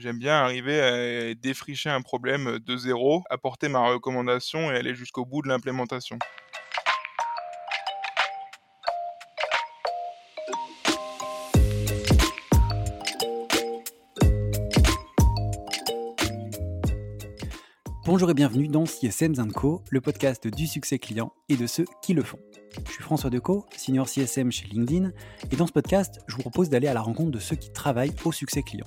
J'aime bien arriver à défricher un problème de zéro, apporter ma recommandation et aller jusqu'au bout de l'implémentation. Bonjour et bienvenue dans CSM Co, le podcast du succès client et de ceux qui le font. Je suis François Decaux, senior CSM chez LinkedIn, et dans ce podcast, je vous propose d'aller à la rencontre de ceux qui travaillent au succès client.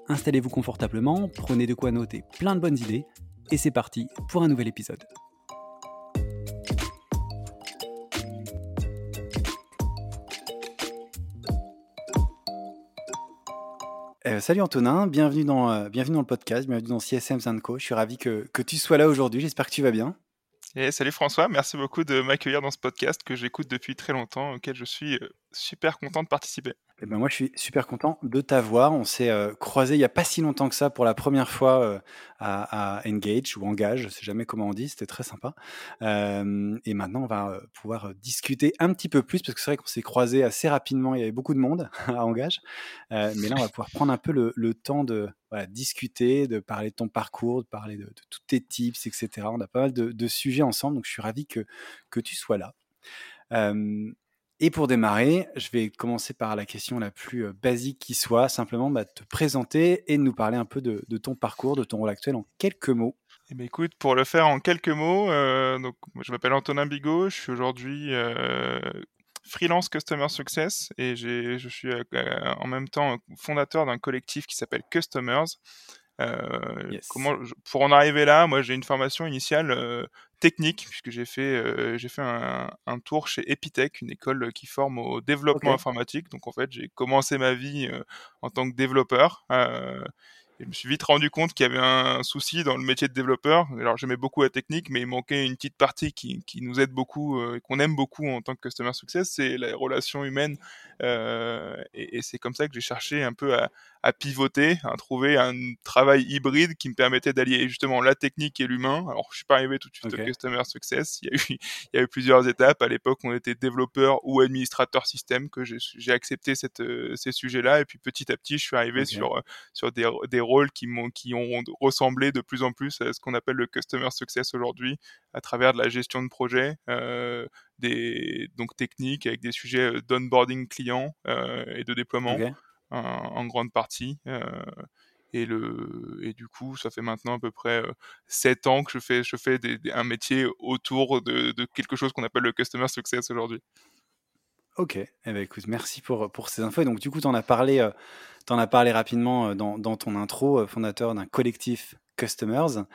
Installez-vous confortablement, prenez de quoi noter plein de bonnes idées, et c'est parti pour un nouvel épisode. Euh, salut Antonin, bienvenue dans, euh, bienvenue dans le podcast, bienvenue dans CSM Co. Je suis ravi que, que tu sois là aujourd'hui, j'espère que tu vas bien. Et salut François, merci beaucoup de m'accueillir dans ce podcast que j'écoute depuis très longtemps, auquel je suis euh, super content de participer. Eh ben moi, je suis super content de t'avoir. On s'est euh, croisé il n'y a pas si longtemps que ça pour la première fois euh, à, Engage ou Engage, je sais jamais comment on dit, c'était très sympa. Euh, et maintenant, on va pouvoir discuter un petit peu plus parce que c'est vrai qu'on s'est croisé assez rapidement. Il y avait beaucoup de monde à Engage, mais là, on va pouvoir prendre un peu le, temps de discuter, de parler de ton parcours, de parler de, tous tes tips, etc. On a pas mal de, sujets ensemble, donc je suis ravi que que tu sois là. Et pour démarrer, je vais commencer par la question la plus basique qui soit, simplement bah, te présenter et nous parler un peu de, ton parcours, de ton rôle actuel en quelques mots. Eh bien, écoute, pour le faire en quelques mots, euh, donc, je m'appelle Antonin Bigot, je suis aujourd'hui euh, freelance Customer Success et je suis euh, en même temps fondateur d'un collectif qui s'appelle Customers. Comment, pour en arriver là, moi j'ai une formation initiale technique, puisque j'ai fait, euh, j'ai fait un, un, tour chez Epitech, une école qui forme au développement informatique. Donc en fait, j'ai commencé ma vie euh, en tant que développeur. Euh, je me suis vite rendu compte qu'il y avait un souci dans le métier de développeur. Alors j'aimais beaucoup la technique, mais il manquait une petite partie qui, qui nous aide beaucoup euh, et qu'on aime beaucoup en tant que customer success, c'est la relation humaine. Euh, et, et c'est comme ça que j'ai cherché un peu à, à, pivoter, à trouver un travail hybride qui me permettait d'allier justement la technique et l'humain. Alors je suis pas arrivé tout de suite au customer success. Il y a eu, il y a eu plusieurs étapes. À l'époque, on était développeur ou administrateur système que j'ai accepté cette, euh, ces sujets-là. Et puis petit à petit, je suis arrivé sur sur des, des rôles qui, m'ont, qui ont ressemblé de plus en plus à ce qu'on appelle le customer success aujourd'hui, à travers de la gestion de projet, euh, des donc techniques avec des sujets euh, d'onboarding client euh, et de déploiement en, grande partie. et, le, et du coup, ça fait maintenant à peu près 7 ans que je fais, je fais un métier autour de, quelque chose qu'on appelle le customer success aujourd'hui. Ok, eh ben, écoute, merci pour, pour ces infos. Et donc, du coup, tu en as parlé, euh, as parlé rapidement euh, dans, dans ton intro, euh, fondateur d'un collectif Customers.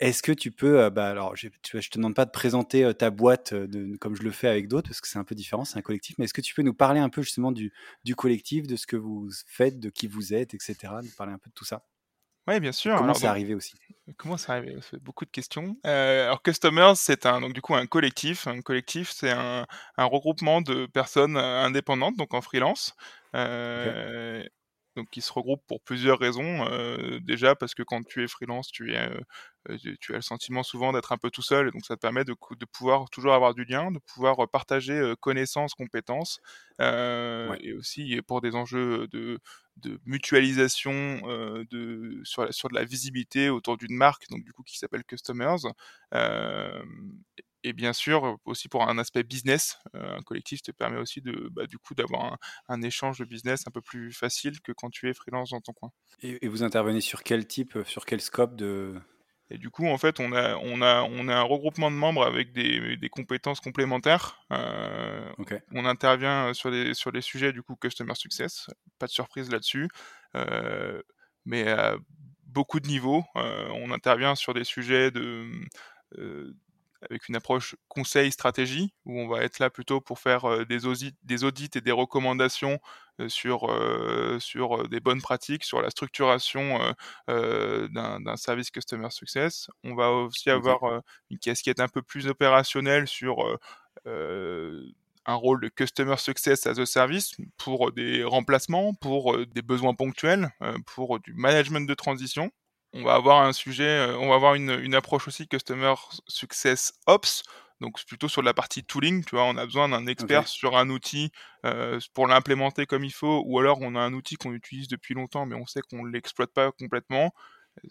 Est-ce que tu peux, bah, alors, je ne te demande pas de présenter ta boîte de, comme je le fais avec d'autres, parce que c'est un peu différent, c'est un collectif, mais est-ce que tu peux nous parler un peu justement du, du collectif, de ce que vous faites, de qui vous êtes, etc., nous parler un peu de tout ça? Oui, bien sûr. Comment c'est arrivé aussi? Comment c'est arrivé Beaucoup de questions. Euh, alors, Customers, c'est un, donc du coup un collectif. Un collectif, c'est un, un, regroupement de personnes euh, indépendantes, donc en freelance, euh, donc qui se regroupent pour plusieurs raisons. Euh, déjà parce que quand tu es freelance, tu es euh, tu as le sentiment souvent d'être un peu tout seul, donc ça te permet de, de, pouvoir toujours avoir du lien, de pouvoir partager connaissances, compétences, euh, et aussi pour des enjeux de, de mutualisation euh, de, sur, sur de la visibilité autour d'une marque, donc du coup qui s'appelle Customers. Euh, et bien sûr aussi pour un aspect business, un collectif te permet aussi de bah, du coup d'avoir un, un, échange de business un peu plus facile que quand tu es freelance dans ton coin. Et, et vous intervenez sur quel type, sur quel scope de, et du coup, en fait, on a, on a, on a un regroupement de membres avec des, des compétences complémentaires. Euh, On intervient sur les, sur les sujets du coup Customer Success, pas de surprise là-dessus, euh, mais à beaucoup de niveaux. Euh, on intervient sur des sujets de, euh, avec une approche conseil stratégie où on va être là plutôt pour faire euh, des, audits, des audits et des recommandations sur, sur des bonnes pratiques, sur la structuration d'un service Customer Success. On va aussi avoir une casquette un peu plus opérationnelle sur un rôle de Customer Success as a Service pour des remplacements, pour des besoins ponctuels, pour du management de transition. On va avoir un sujet, on va avoir une, une approche aussi Customer Success Ops, donc plutôt sur la partie tooling, tu vois, on a besoin d'un expert sur un outil euh, pour l'implémenter comme il faut, ou alors on a un outil qu'on utilise depuis longtemps, mais on sait qu'on ne l'exploite pas complètement.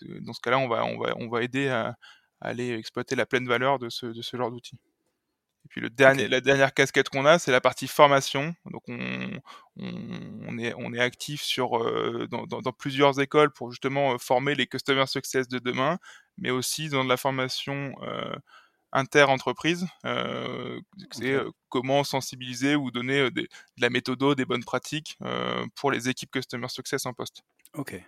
Euh, dans ce cas-là, on va, on va, on va aider à, aller exploiter la pleine valeur de ce, de ce genre d'outil. Et puis le dernier, la dernière casquette qu'on a, c'est la partie formation. Donc on, on, est, on est actif sur, euh, dans, dans, dans, plusieurs écoles pour justement former les customer success de demain, mais aussi dans de la formation euh, inter-entreprise. Euh, c'est euh, comment sensibiliser ou donner euh, de la méthode, des bonnes pratiques pour les équipes Customer Success en poste. Ok.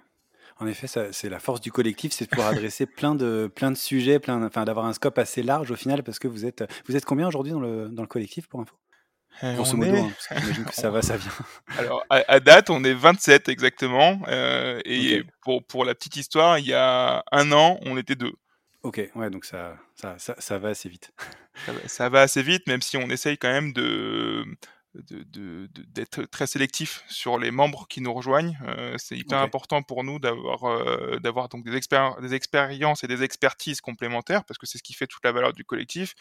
En effet, c'est la force du collectif, c'est de pouvoir adresser plein de, plein de sujets, plein, enfin, d'avoir un scope assez large au final, parce que vous êtes, vous êtes combien aujourd'hui dans le, dans le collectif pour info? Grosso modo, hein, j'imagine que ça va, ça vient. Alors, à, date, on est 27 exactement. et pour, pour la petite histoire, il y a un an, on était deux. Ok, ouais, donc ça, ça, ça, va assez vite. Ça va, assez vite, même si on essaye quand même de d'être très sélectif sur les membres qui nous rejoignent. Euh, c'est hyper important pour nous d'avoir euh, d'avoir donc des, des expériences et des expertises complémentaires parce que c'est ce qui fait toute la valeur du collectif.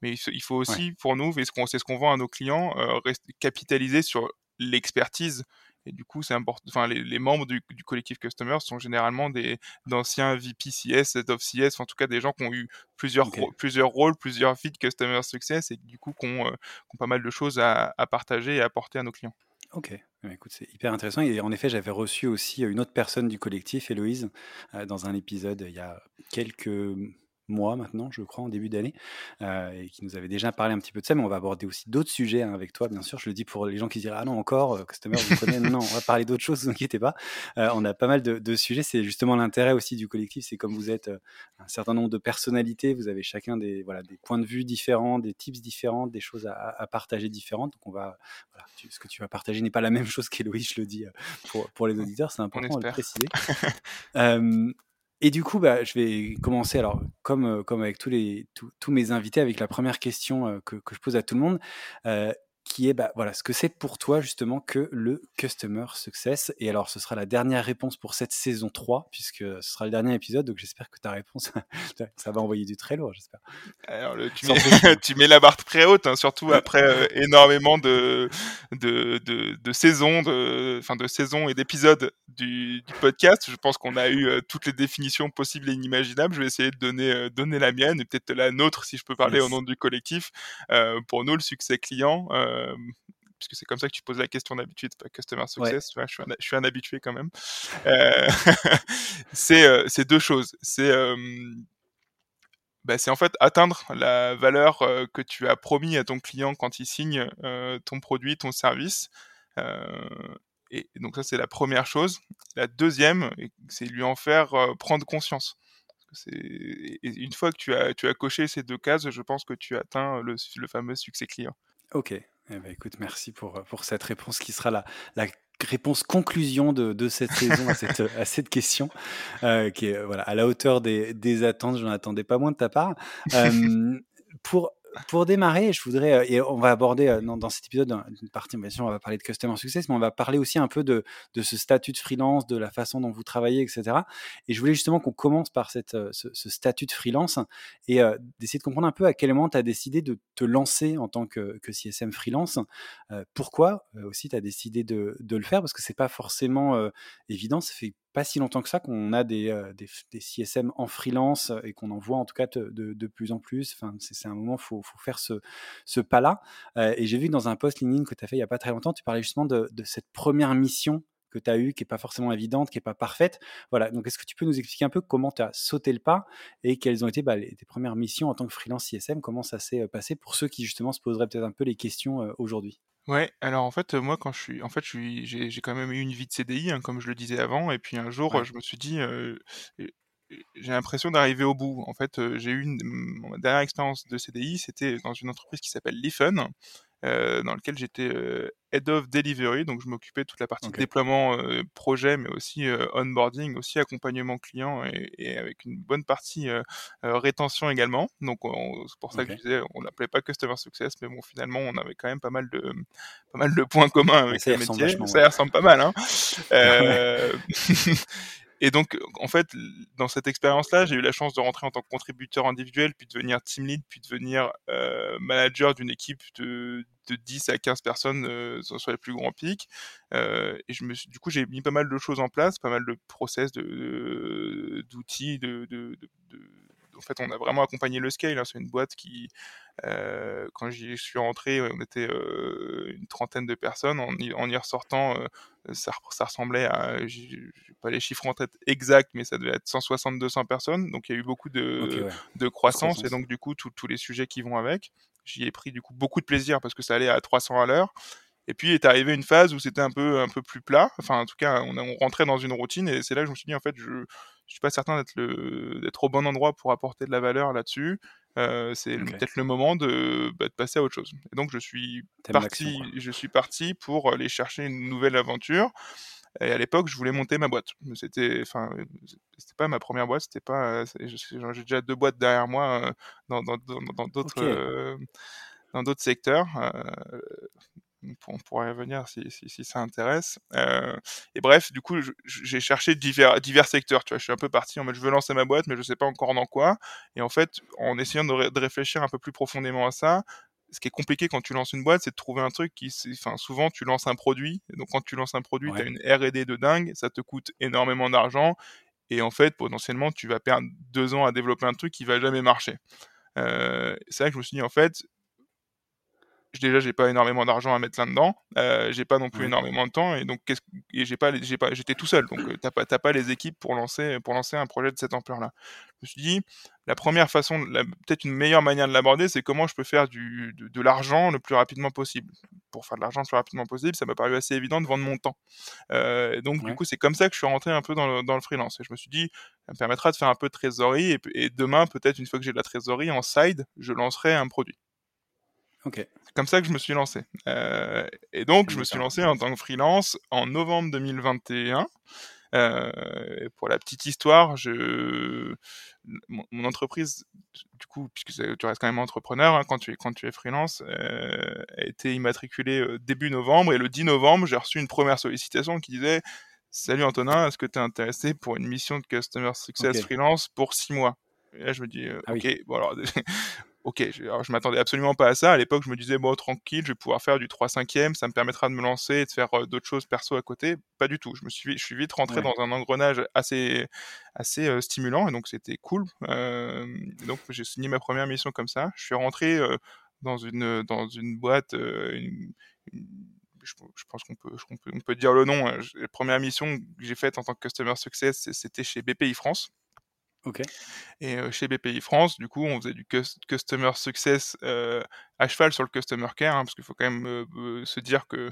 Mais il, faut aussi pour nous, et c'est ce qu'on vend à nos clients, euh, capitaliser sur l'expertise et du coup, c'est important. Enfin, les, membres du, collectif Customer sont généralement des d'anciens VP CS, Head of CS, en tout cas des gens qui ont eu plusieurs plusieurs rôles, plusieurs de Customer Success et du coup qui ont, euh, pas mal de choses à, partager et à apporter à nos clients. Ok, eh ben, écoute, c'est hyper intéressant. Et en effet, j'avais reçu aussi une autre personne du collectif, Héloïse, euh, dans un épisode il y a quelques mois maintenant, je crois, en début d'année, euh, et qui nous avait déjà parlé un petit peu de ça, mais on va aborder aussi d'autres sujets hein, avec toi, bien sûr. Je le dis pour les gens qui diraient Ah non, encore, euh, Customer, vous connaissez, non, non, on va parler d'autres choses, ne vous inquiétez pas. Euh, on a pas mal de, sujets, c'est justement l'intérêt aussi du collectif, c'est comme vous êtes un certain nombre de personnalités, vous avez chacun des, voilà, des points de vue différents, des tips différents, des choses à, partager différentes. Donc on va, voilà, ce que tu vas partager n'est pas la même chose qu'Héloïse, je le dis pour, pour les auditeurs, c'est important de le préciser. Et du coup, bah, je vais commencer, alors, comme, euh, comme avec tous, les, tous, mes invités, avec la première question euh, que, que, je pose à tout le monde. Euh, qui est bah, voilà, ce que c'est pour toi justement que le Customer Success? Et alors, ce sera la dernière réponse pour cette saison 3, puisque ce sera le dernier épisode, donc j'espère que ta réponse, ça va envoyer du très lourd, j'espère. Alors, tu, mets, tu, mets, la barre très haute, hein, surtout après euh, énormément de, de, de, de saisons, de, enfin, de saisons et d'épisodes du, du, podcast. Je pense qu'on a eu euh, toutes les définitions possibles et inimaginables. Je vais essayer de donner, euh, donner la mienne et peut-être la nôtre, si je peux parler au nom du collectif. pour nous, le succès client, euh, puisque c'est comme ça que tu poses la question d'habitude, pas customer success. je, suis un, je, suis un, habitué quand même. Euh, euh, c'est deux choses. C'est bah, c'est en fait atteindre la valeur que tu as promis à ton client quand il signe ton produit, ton service. Et donc ça c'est la première chose. La deuxième, c'est lui en faire prendre conscience. Une fois que tu as, tu as coché ces deux cases, je pense que tu atteins le, le fameux succès client. Ok, eh ben, écoute, merci pour, pour cette réponse qui sera la, réponse conclusion de, de cette saison à cette, à cette question, euh, qui est voilà, à la hauteur des, des attentes. Je n'en attendais pas moins de ta part. Euh, pour pour démarrer, je voudrais, euh, et on va aborder euh, dans, cet épisode une partie, bien sûr, on va parler de Customer Success, mais on va parler aussi un peu de, ce statut de freelance, de la façon dont vous travaillez, etc. Et je voulais justement qu'on commence par cette, euh, ce, statut de freelance et d'essayer de comprendre un peu à quel moment tu as décidé de te lancer en tant que, que CSM freelance. pourquoi aussi tu as décidé de, de, le faire? Parce que c'est pas forcément évident, ça fait pas si longtemps que ça qu'on a des, des, CSM en freelance et qu'on en voit en tout cas de, plus en plus. Enfin, c'est un moment, il faut, faire ce, pas-là. et j'ai vu dans un post LinkedIn que tu as fait il n'y a pas très longtemps, tu parlais justement de, de cette première mission que tu as eue, qui n'est pas forcément évidente, qui n'est pas parfaite. Voilà, donc est-ce que tu peux nous expliquer un peu comment tu as sauté le pas et quelles ont été bah, les, tes premières missions en tant que freelance CSM, comment ça s'est passé pour ceux qui justement se poseraient peut-être un peu les questions aujourd'hui? Ouais, alors en fait, moi, quand je suis, en fait, je suis, j'ai, j'ai quand même eu une vie de CDI, hein, comme je le disais avant, et puis un jour, je me suis dit, euh, j'ai l'impression d'arriver au bout. En fait, j'ai eu une, ma dernière expérience de CDI, c'était dans une entreprise qui s'appelle Lifen, dans lequel j'étais Head of Delivery, donc je m'occupais de toute la partie déploiement projet, mais aussi onboarding, aussi accompagnement client et, avec une bonne partie rétention également. Donc c'est pour ça que je disais, on l'appelait pas Customer Success, mais bon finalement on avait quand même pas mal de pas mal de points communs avec le métier. Ça ressemble pas mal. Hein Et donc, en fait, dans cette expérience-là, j'ai eu la chance de rentrer en tant que contributeur individuel, puis de devenir team lead, puis de devenir euh, manager d'une équipe de, de 10 à 15 personnes euh, sur les plus grands pics. Euh, et du coup, j'ai mis pas mal de choses en place, pas mal de process, de, d'outils, de, de, de, en fait, on a vraiment accompagné le scale. Hein. C'est une boîte qui, euh, quand j'y suis rentré, on était euh, une trentaine de personnes. En y, en y ressortant, euh, ça, ça, ressemblait à, j'ai pas les chiffres en tête exacts, mais ça devait être 160-200 personnes. Donc il y a eu beaucoup de, okay, ouais. de croissance, croissance, et donc du coup tous les sujets qui vont avec. J'y ai pris du coup beaucoup de plaisir parce que ça allait à 300 à l'heure. Et puis est arrivé une phase où c'était un peu un peu plus plat. Enfin, en tout cas, on, on rentrait dans une routine et c'est là que je me suis dit en fait, je je suis pas certain d'être le d'être au bon endroit pour apporter de la valeur là-dessus. Euh, c'est okay. peut-être le moment de, bah, de, passer à autre chose. Et donc je suis parti, je suis parti pour aller chercher une nouvelle aventure. Et à l'époque, je voulais monter ma boîte. C'était, enfin, c'était pas ma première boîte. C'était pas. J'ai déjà deux boîtes derrière moi dans d'autres dans, dans, okay. euh, dans d'autres secteurs. Euh, on pourrait revenir si, si, si, ça intéresse. Euh, et bref, du coup, j'ai cherché divers, divers secteurs. Tu vois, je suis un peu parti en mode je veux lancer ma boîte, mais je sais pas encore dans quoi. Et en fait, en essayant de réfléchir un peu plus profondément à ça, ce qui est compliqué quand tu lances une boîte, c'est de trouver un truc qui, enfin, souvent tu lances un produit. Donc quand tu lances un produit, ouais. tu as une R&D de dingue, ça te coûte énormément d'argent. Et en fait, potentiellement, tu vas perdre deux ans à développer un truc qui va jamais marcher. Euh, c'est là que je me suis dit, en fait, déjà j'ai pas énormément d'argent à mettre là-dedans, euh, j'ai pas non plus énormément de temps et donc qu'est-ce et j'ai pas j'ai pas j'étais tout seul donc euh, t'as pas t'as pas les équipes pour lancer pour lancer un projet de cette ampleur-là. Je me suis dit la première façon, peut-être une meilleure manière de l'aborder, c'est comment je peux faire du de, de l'argent le plus rapidement possible. Pour faire de l'argent le plus rapidement possible, ça m'a paru assez évident de vendre mon temps. Euh, donc ouais. du coup c'est comme ça que je suis rentré un peu dans le, dans le freelance et je me suis dit ça me permettra de faire un peu de trésorerie et, et demain peut-être une fois que j'ai de la trésorerie en side, je lancerai un produit. Okay. C'est comme ça que je me suis lancé. Euh, et donc, je me suis lancé en tant que freelance en novembre 2021. Euh, pour la petite histoire, je... mon, mon, entreprise, du coup, puisque tu restes quand même entrepreneur hein, quand, tu es, quand tu es freelance, euh, a été immatriculée euh, début novembre. Et le 10 novembre, j'ai reçu une première sollicitation qui disait Salut Antonin, est-ce que tu es intéressé pour une mission de Customer Success okay. Freelance pour six mois? Et là, je me dis, euh, ah ok, oui. bon alors, ok, je, alors, je m'attendais absolument pas à ça. À l'époque, je me disais, bon, tranquille, je vais pouvoir faire du 3-5e, ça me permettra de me lancer et de faire euh, d'autres choses perso à côté. Pas du tout. Je me suis, je suis vite rentré ouais. dans un engrenage assez, assez euh, stimulant et donc c'était cool. Euh, donc, j'ai signé ma première mission comme ça. Je suis rentré dans une, dans une boîte, une, une, je, je, pense qu'on peut, on peut, on peut dire le nom. Hein. La première mission que j'ai faite en tant que Customer Success, c'était chez BPI France. Okay. Et chez BPI France, du coup, on faisait du customer success euh, à cheval sur le customer care, hein, parce qu'il faut quand même euh, se dire que,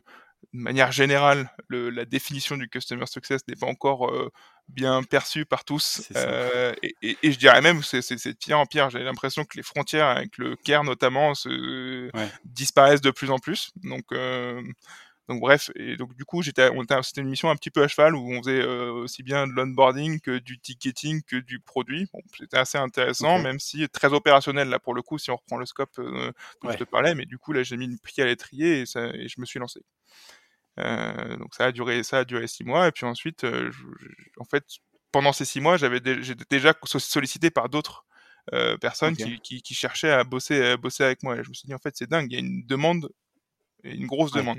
de manière générale, le, la définition du customer success n'est pas encore euh, bien perçue par tous. Et, et, et, je dirais même, c'est de pire en pire. J'ai l'impression que les frontières avec le care, notamment, se, ouais. disparaissent de plus en plus. Donc, donc bref, et donc du coup, j'étais, c'était une mission un petit peu à cheval où on faisait euh, aussi bien de l'onboarding que du ticketing que du produit. Bon, c'était assez intéressant, okay. même si très opérationnel là pour le coup, si on reprend le scope euh, dont ouais. je te parlais. Mais du coup, là, j'ai mis une pied à l'étrier et, ça, et je me suis lancé. Euh, donc ça a duré, ça a duré six mois. Et puis ensuite, je, je, en fait, pendant ces six mois, j'avais, j'étais déjà sollicité par d'autres euh, personnes okay. qui, qui, qui, cherchaient à bosser, à bosser avec moi. Et je me suis dit en fait, c'est dingue, il y a une demande, une grosse ouais. demande.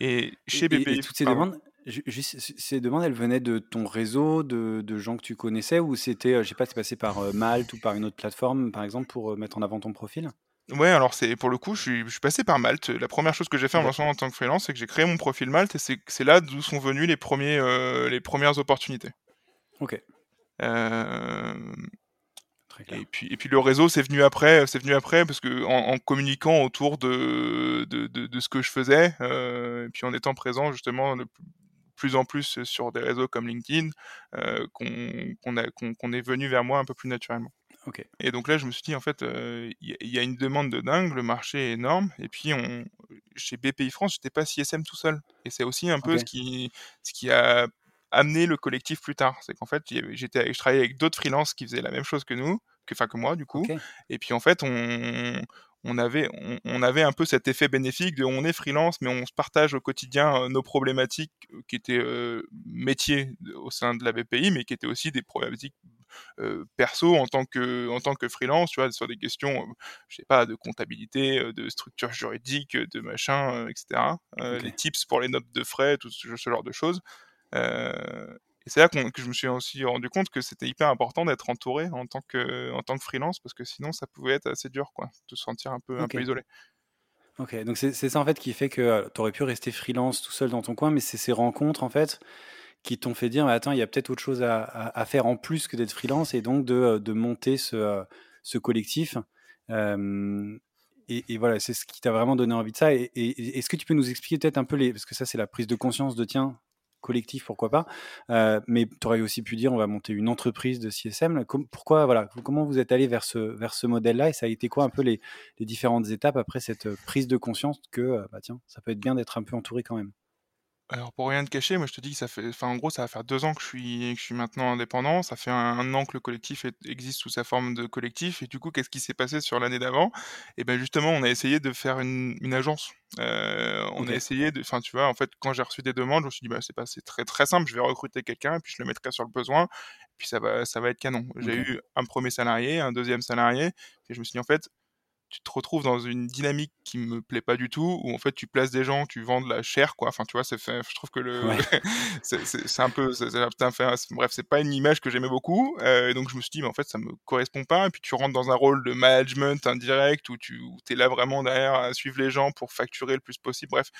Et chez BPI. Et, et toutes ces demandes, juste, ces demandes, elles venaient de ton réseau, de, de gens que tu connaissais, ou c'était, je sais pas, c'est passé par euh, Malte ou par une autre plateforme, par exemple, pour euh, mettre en avant ton profil? Ouais, alors c'est pour le coup, je suis, je suis passé par Malte. La première chose que j'ai fait en lançant en tant que freelance, c'est que j'ai créé mon profil Malte, et c'est là d'où sont venues les premiers, euh, les premières opportunités. Ok. Et puis, et puis le réseau, c'est venu après, c'est venu après parce que en, en communiquant autour de, de, de, de, ce que je faisais, euh, et puis en étant présent justement de plus en plus sur des réseaux comme LinkedIn, euh, qu'on qu qu est venu vers moi un peu plus naturellement. Okay. Et donc là, je me suis dit, en fait, il euh, y, y, a une demande de dingue, le marché est énorme, et puis on, chez BPI France, j'étais pas CSM tout seul. Et c'est aussi un peu ce qui, ce qui a amené le collectif plus tard. C'est qu'en fait, j'étais, je travaillais avec d'autres freelances qui faisaient la même chose que nous, que, enfin que moi du coup. Et puis en fait, on, on avait, on, avait un peu cet effet bénéfique de on est freelance, mais on se partage au quotidien euh, nos problématiques euh, qui étaient euh, métiers au sein de la BPI, mais qui étaient aussi des problématiques perso en tant que en tant que freelance, tu vois, sur des questions, je sais pas, de comptabilité, de structure juridique, de machin, etc. les tips pour les notes de frais, tout ce, genre de choses. Et c'est là que je me suis aussi rendu compte que c'était hyper important d'être entouré en tant que en tant que freelance parce que sinon ça pouvait être assez dur quoi, de se sentir un peu un peu isolé. Ok, donc c'est ça en fait qui fait que euh, tu aurais pu rester freelance tout seul dans ton coin, mais c'est ces rencontres en fait qui t'ont fait dire, attends, il y a peut-être autre chose à, à, faire en plus que d'être freelance et donc de, euh, de monter ce, euh, ce collectif. et, et, voilà, c'est ce qui t'a vraiment donné envie de ça. Et, et est-ce que tu peux nous expliquer peut-être un peu les, parce que ça c'est la prise de conscience de tiens, collectif, pourquoi pas. Euh, mais tu aurais aussi pu dire, on va monter une entreprise de CSM. pourquoi, voilà, comment vous êtes allé vers ce, modèle-là? Et ça a été quoi un peu les, les différentes étapes après cette prise de conscience que, euh, bah tiens, ça peut être bien d'être un peu entouré quand même? Alors pour rien te cacher, moi je te dis que ça fait, enfin en gros ça va faire deux ans que je suis, que je suis maintenant indépendant. Ça fait un, an que le collectif existe sous sa forme de collectif. Et du coup, qu'est-ce qui s'est passé sur l'année d'avant? Et ben justement, on a essayé de faire une, agence. Euh, on a essayé de, enfin tu vois, en fait, quand j'ai reçu des demandes, je me suis dit bah c'est pas, c'est très très simple. Je vais recruter quelqu'un et puis je le mettrai sur le besoin. Et puis ça va, ça va être canon. J'ai eu un premier salarié, un deuxième salarié, et je me suis dit en fait, tu te retrouves dans une dynamique qui me plaît pas du tout, où en fait tu places des gens, tu vends de la chair, quoi. Enfin, tu vois, c'est fait, je trouve que le, c'est un peu, bref, c'est pas une image que j'aimais beaucoup. Euh, donc je me suis dit, mais en fait, ça me correspond pas. Et puis tu rentres dans un rôle de management indirect où tu es là vraiment derrière à suivre les gens pour facturer le plus possible. Bref,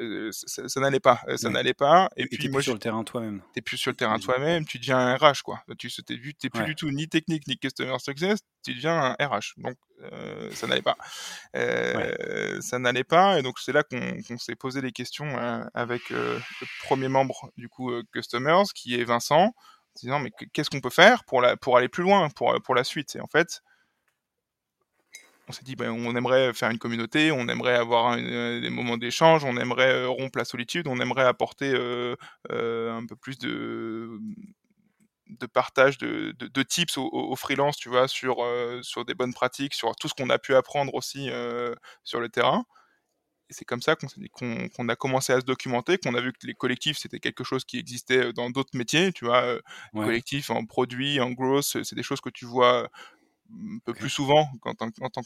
euh, ça, n'allait pas, ça n'allait pas. Et, puis moi, sur le terrain toi-même. T'es plus sur le terrain toi-même, tu deviens un RH, quoi. Tu t'es t'es plus du tout ni technique ni customer success, tu deviens un RH. Donc euh, ça n'allait pas. Euh, ça n'allait pas, et donc c'est là qu'on s'est posé les questions euh, avec le premier membre du coup Customers, qui est Vincent, disant mais qu'est-ce qu'on peut faire pour, la, pour aller plus loin, pour, pour la suite? Et en fait, on s'est dit ben, on aimerait faire une communauté, on aimerait avoir des moments d'échange, on aimerait rompre la solitude, on aimerait apporter un peu plus de de partage de, de, tips aux, freelance, tu vois, sur, euh, sur des bonnes pratiques, sur tout ce qu'on a pu apprendre aussi euh, sur le terrain. Et c'est comme ça qu'on a commencé à se documenter, qu'on a vu que les collectifs, c'était quelque chose qui existait euh, dans d'autres métiers, tu vois, collectifs en produits, en growth, c'est des choses que tu vois un peu plus souvent en tant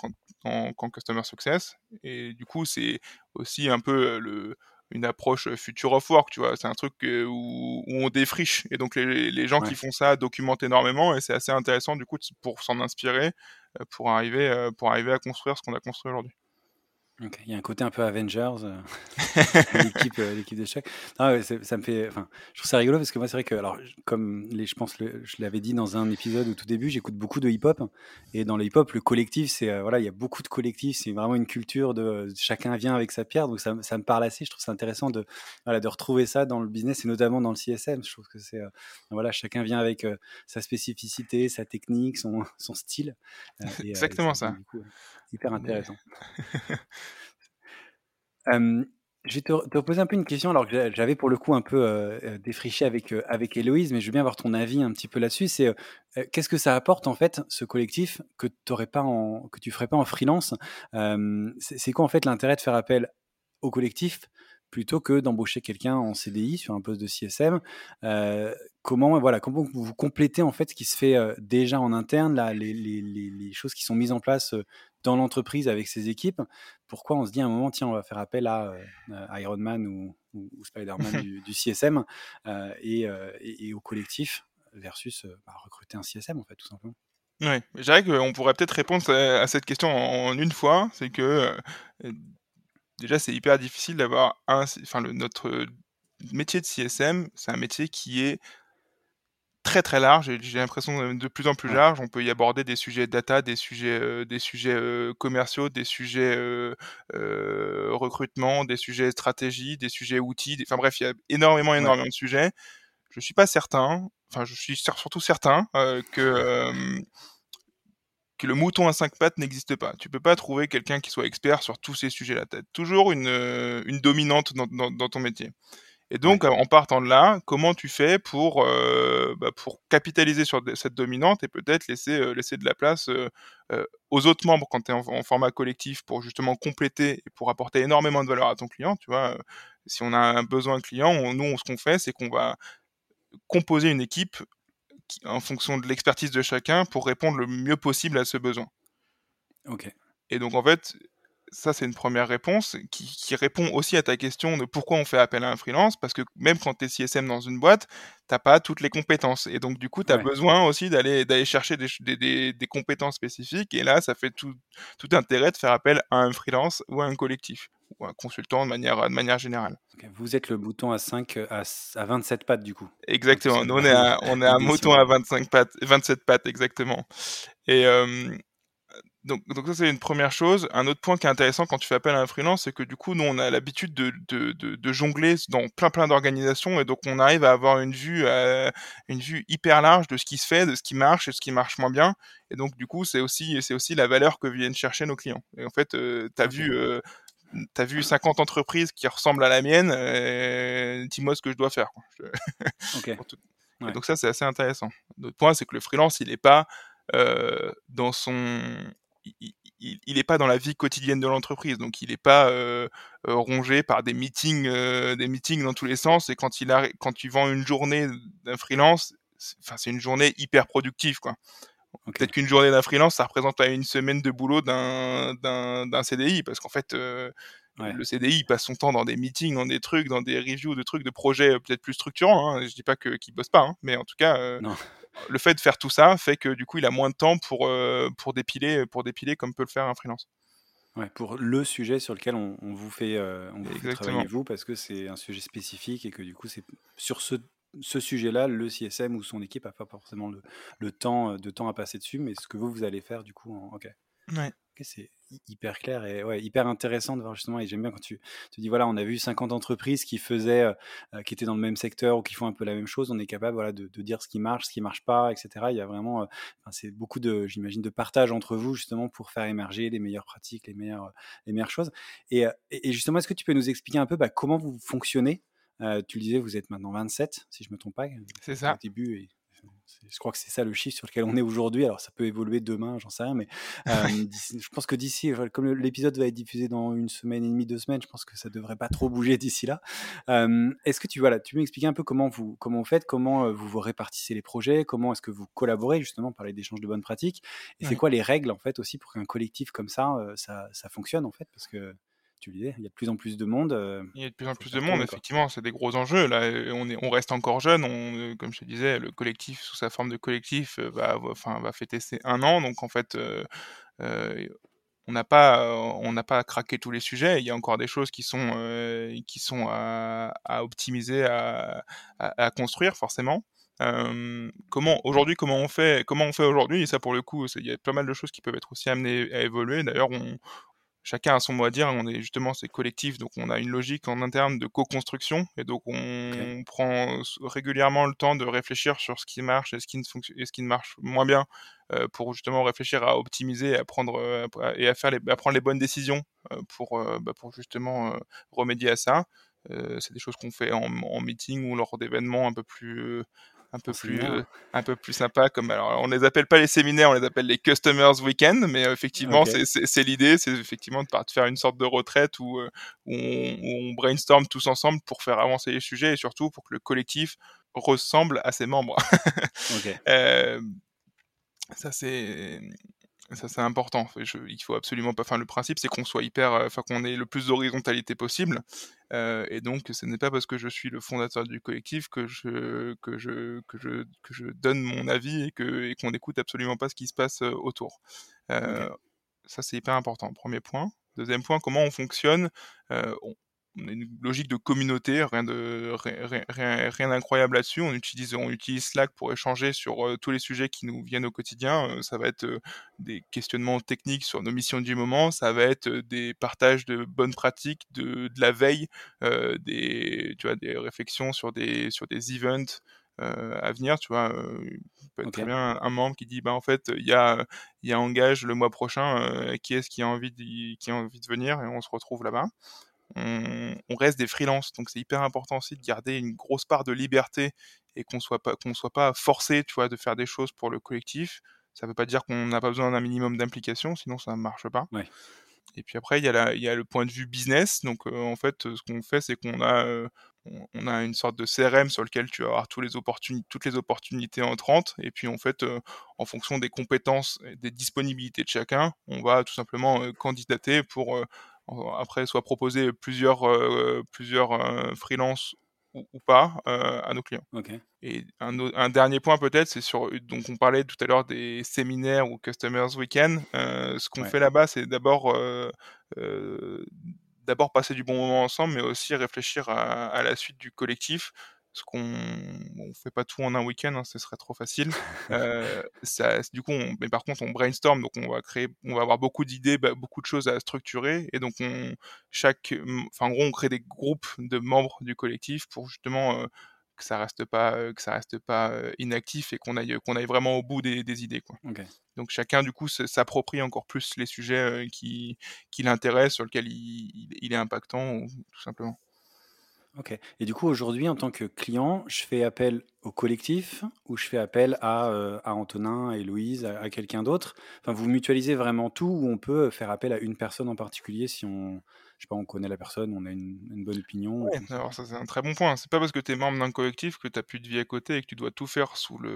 qu'en customer success. Et du coup, c'est aussi un peu le, une approche future of work, tu vois. C'est un truc où, on défriche. Et donc, les, gens qui font ça documentent énormément et c'est assez intéressant, du coup, pour s'en inspirer, pour arriver, pour arriver à construire ce qu'on a construit aujourd'hui. Il y a un côté un peu Avengers, euh, l'équipe, euh, l'équipe d'échecs. Ah ça me fait, enfin, je trouve ça rigolo parce que moi, c'est vrai que, alors, comme les, je pense, je l'avais dit dans un épisode au tout début, j'écoute beaucoup de hip-hop. Et dans le hip-hop, le collectif, c'est, euh, voilà, il y a beaucoup de collectifs. C'est vraiment une culture de chacun vient avec sa pierre. Donc, ça, ça me parle assez. Je trouve ça intéressant de, voilà, de retrouver ça dans le business et notamment dans le CSM. Je trouve que c'est, voilà, chacun vient avec sa spécificité, sa technique, son, son style. Exactement ça. Hyper intéressant. je vais te, te, poser un peu une question, alors que j'avais pour le coup un peu euh, défriché avec, avec Héloïse, mais je veux bien avoir ton avis un petit peu là-dessus. C'est qu'est-ce que ça apporte en fait, ce collectif, que, pas en, que tu ferais pas en freelance? C'est quoi en fait l'intérêt de faire appel au collectif? Plutôt que d'embaucher quelqu'un en CDI sur un poste de CSM. comment, voilà, comment vous complétez en fait ce qui se fait déjà en interne, là, les, choses qui sont mises en place dans l'entreprise avec ses équipes? Pourquoi on se dit à un moment, tiens, on va faire appel à, Iron Man ou, ou, Spider-Man du, CSM et, et, au collectif versus bah, recruter un CSM en fait, tout simplement. Oui, je dirais qu'on pourrait peut-être répondre à cette question en une fois. C'est que déjà, c'est hyper difficile d'avoir un. Enfin, le, notre métier de CSM, c'est un métier qui est très très large et j'ai l'impression de plus en plus large. On peut y aborder des sujets data, des sujets, euh, des sujets euh, commerciaux, des sujets euh, recrutement, des sujets stratégie, des sujets outils. Enfin bref, il y a énormément, énormément de sujets. Je suis pas certain, enfin je suis surtout certain que que le mouton à cinq pattes n'existe pas. Tu peux pas trouver quelqu'un qui soit expert sur tous ces sujets-là. Tu toujours une, une dominante dans, dans, ton métier. Et donc, en partant de là, comment tu fais pour, euh, bah, pour capitaliser sur cette dominante et peut-être laisser, euh, laisser de la place euh, aux autres membres quand tu es en, format collectif pour justement compléter et pour apporter énormément de valeur à ton client. Tu vois, si on a un besoin client, nous, ce qu'on fait, c'est qu'on va composer une équipe en fonction de l'expertise de chacun pour répondre le mieux possible à ce besoin. Ok. Et donc, en fait, ça, c'est une première réponse qui, répond aussi à ta question de pourquoi on fait appel à un freelance, parce que même quand tu es CSM dans une boîte, t'as pas toutes les compétences. Et donc, du coup, tu as besoin aussi d'aller d'aller chercher des, des, compétences spécifiques. Et là, ça fait tout, tout intérêt de faire appel à un freelance ou à un collectif, ou à un consultant de manière, de manière générale. Vous êtes le bouton à 5, à, à 27 pattes, du coup. Exactement. Nous, on est, on est un mouton à 25 pattes, 27 pattes, exactement. Et, euh, donc, donc ça c'est une première chose. Un autre point qui est intéressant quand tu fais appel à un freelance, c'est que du coup nous on a l'habitude de, de, de, jongler dans plein plein d'organisations et donc on arrive à avoir une vue euh, une vue hyper large de ce qui se fait, de ce qui marche et ce qui marche moins bien. Et donc du coup c'est aussi c'est aussi la valeur que viennent chercher nos clients. Et en fait euh, t'as vu euh, t'as vu 50 entreprises qui ressemblent à la mienne, euh, dis-moi ce que je dois faire. Quoi. donc ça c'est assez intéressant. L'autre point c'est que le freelance il n'est pas euh, dans son il n'est pas dans la vie quotidienne de l'entreprise, donc il n'est pas euh, rongé par des meetings, des meetings dans tous les sens. Et quand il a, quand tu vends une journée d'un freelance, enfin c'est une journée hyper productive, quoi. Peut-être qu'une journée d'un freelance, ça représente pas une semaine de boulot d'un CDI, parce qu'en fait, le CDI il passe son temps dans des meetings, dans des trucs, dans des reviews de trucs, de projets peut-être plus structurants. Hein. Je dis pas que qu'il bosse pas, hein, mais en tout cas, le fait de faire tout ça fait que du coup, il a moins de temps pour, euh, pour, dépiler, pour dépiler comme peut le faire un freelance. Ouais, pour le sujet sur lequel on, vous fait, euh, on vous fait travailler vous, parce que c'est un sujet spécifique et que du coup, c'est sur ce, ce sujet-là, le CSM ou son équipe n'a pas forcément le, le, temps, euh, de temps à passer dessus, mais ce que vous, vous allez faire du coup, en, ok. Ouais c'est hyper clair et ouais, hyper intéressant de voir justement. Et j'aime bien quand tu te dis voilà, on a vu 50 entreprises qui faisaient, euh, euh, qui étaient dans le même secteur ou qui font un peu la même chose. On est capable voilà, de, dire ce qui marche, ce qui marche pas, etc. Il y a vraiment, euh, c'est beaucoup de, j'imagine, de partage entre vous justement pour faire émerger les meilleures pratiques, les meilleures, les meilleures choses. Et, et justement, est-ce que tu peux nous expliquer un peu bah, comment vous fonctionnez tu le disais, vous êtes maintenant 27, si je me trompe pas. C'est ça. Au début, et je crois que c'est ça le chiffre sur lequel on est aujourd'hui. Alors ça peut évoluer demain, j'en sais rien, mais euh, je pense que d'ici, comme l'épisode va être diffusé dans une semaine et demie, deux semaines, je pense que ça devrait pas trop bouger d'ici là. Euh, est-ce que tu voilà, tu peux m'expliquer un peu comment vous comment vous faites, comment euh, vous vous répartissez les projets, comment est-ce que vous collaborez justement parler d'échanges de bonnes pratiques, et c'est quoi les règles en fait aussi pour qu'un collectif comme ça, ça, ça fonctionne en fait, parce que tu disais, il y a de plus en plus de monde. Euh, il y a de plus en plus de monde, effectivement, c'est des gros enjeux. Là, on, est, on reste encore jeune. On, euh, comme je te disais, le collectif, sous sa forme de collectif, euh, va, enfin, va fêter ses un an. Donc, en fait, on n'a pas, on n'a pas craqué tous les sujets. Il y a encore des choses qui sont, qui sont à, optimiser, à, construire, forcément. comment aujourd'hui comment on fait comment on fait aujourd'hui? Et ça pour le coup il y a pas mal de choses qui peuvent être aussi amenées à évoluer d'ailleurs on, chacun a son mot à dire. On est justement c'est collectif, donc on a une logique en interne de co-construction et donc on, prend régulièrement le temps de réfléchir sur ce qui marche et ce qui ne fonctionne et ce qui ne marche moins bien euh, pour justement réfléchir à optimiser, à prendre euh, et à faire les, à prendre les bonnes décisions euh, pour bah, pour justement remédier à ça. c'est des choses qu'on fait en, en, meeting ou lors d'événements un peu plus un peu plus euh, un peu plus sympa comme alors on les appelle pas les séminaires on les appelle les customers weekend mais euh, effectivement c'est l'idée c'est effectivement de faire une sorte de retraite où, euh, on, brainstorm tous ensemble pour faire avancer les sujets et surtout pour que le collectif ressemble à ses membres. Ça c'est ça, c'est important. il faut absolument pas. Enfin, le principe, c'est qu'on soit hyper. Euh, enfin, qu'on ait le plus d'horizontalité possible. Euh, et donc, ce n'est pas parce que je suis le fondateur du collectif que je, que je, que je, que je donne mon avis et que et qu'on n'écoute absolument pas ce qui se passe euh, autour. Ça, c'est hyper important. Premier point. Deuxième point, comment on fonctionne on a une logique de communauté, rien de rien, rien, d'incroyable là-dessus. On utilise on utilise Slack pour échanger sur euh, tous les sujets qui nous viennent au quotidien. Euh, ça va être euh, des questionnements techniques sur nos missions du moment, ça va être des partages de bonnes pratiques, de, de la veille, des tu vois des réflexions sur des sur des events. à venir, tu vois. peut être très bien un, membre qui dit, bah en fait, il y a, il y a engage le mois prochain, qui est-ce qui a envie de, qui a envie de venir? Et on se retrouve là-bas. On, on, reste des freelances, donc c'est hyper important aussi de garder une grosse part de liberté et qu'on soit pas qu'on soit pas forcé, tu vois, de faire des choses pour le collectif. Ça ne veut pas dire qu'on n'a pas besoin d'un minimum d'implication, sinon ça ne marche pas. Ouais. Et puis après, il y, a il y a le point de vue business. Donc, en fait, ce qu'on fait, c'est qu'on a, on a une sorte de CRM sur lequel tu vas avoir tous les toutes les opportunités entrantes. Et puis, en fait, en fonction des compétences et des disponibilités de chacun, on va tout simplement candidater pour, après, soit proposer plusieurs, plusieurs freelances ou, pas à nos clients. Et un, dernier point peut-être, c'est sur donc on parlait tout à l'heure des séminaires ou customers weekend. ce qu'on fait là-bas, c'est d'abord d'abord passer du bon moment ensemble, mais aussi réfléchir à la suite du collectif parce qu'on ne fait pas tout en un week-end, hein, ce serait trop facile. Euh, ça, du coup, mais par contre, on brainstorm, donc on va créer, on va avoir beaucoup d'idées, bah, beaucoup de choses à structurer, et donc on, chaque, enfin, en gros, on crée des groupes de membres du collectif pour justement euh, que ça reste pas, euh, que ça reste pas inactif et qu'on aille, qu'on aille vraiment au bout des, idées, quoi. Donc chacun du coup s'approprie encore plus les sujets qui, qui l'intéressent, sur lesquels il, il est impactant, tout simplement. OK et du coup, aujourd'hui, en tant que client, je fais appel au collectif ou je fais appel à, euh, à Antonin et Louise, à quelqu'un d'autre? Enfin, vous mutualisez vraiment tout ou on peut faire appel à une personne en particulier si on je sais pas, on connaît la personne, on a une une bonne opinion alors ça, c'est un très bon point. C'est pas parce que tu es membre d'un collectif que tu as plus de vie à côté et que tu dois tout faire sous le,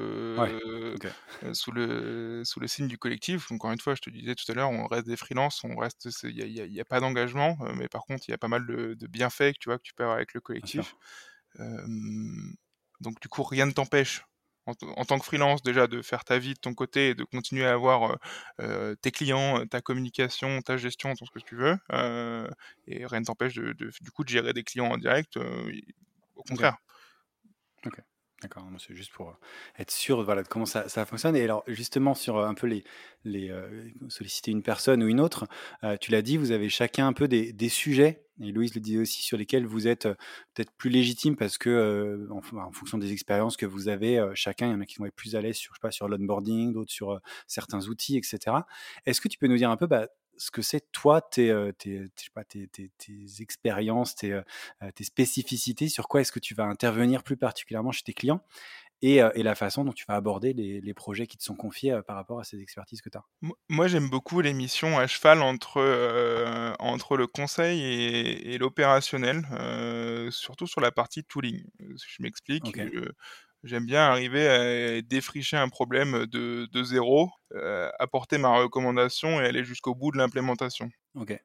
euh, sous le sous le signe du collectif. Encore une fois, je te disais tout à l'heure, on reste des freelances, on reste il y a pas d'engagement, euh, mais par contre, il y a pas mal de de bienfaits que tu vois, que tu peux avoir avec le collectif. donc du coup, rien ne t'empêche en, tant que freelance déjà de faire ta vie de ton côté et de continuer à avoir euh, tes clients, ta communication, ta gestion, tout ce que tu veux. Euh, et rien ne t'empêche de, du coup de gérer des clients en direct. au contraire. D'accord, c'est juste pour être sûr voilà, de comment ça, ça, fonctionne. Et alors, justement, sur un peu les, les solliciter une personne ou une autre, tu l'as dit, vous avez chacun un peu des, sujets, et Louise le disait aussi, sur lesquels vous êtes peut-être plus légitime parce que, en, fonction des expériences que vous avez, chacun, il y en a qui vont être plus à l'aise sur, sur l'onboarding, d'autres sur certains outils, etc. Est-ce que tu peux nous dire un peu, bah, ce que c'est toi, tes, tes, tes, tes, expériences, tes, spécificités, sur quoi est-ce que tu vas intervenir plus particulièrement chez tes clients et, et, la façon dont tu vas aborder les, les, projets qui te sont confiés par rapport à ces expertises que tu as? Moi, j'aime beaucoup les missions à cheval entre, entre le conseil et, et l'opérationnel, surtout sur la partie tooling. Je m'explique. J'aime bien arriver à défricher un problème de, de zéro, euh, apporter ma recommandation et aller jusqu'au bout de l'implémentation. Ok.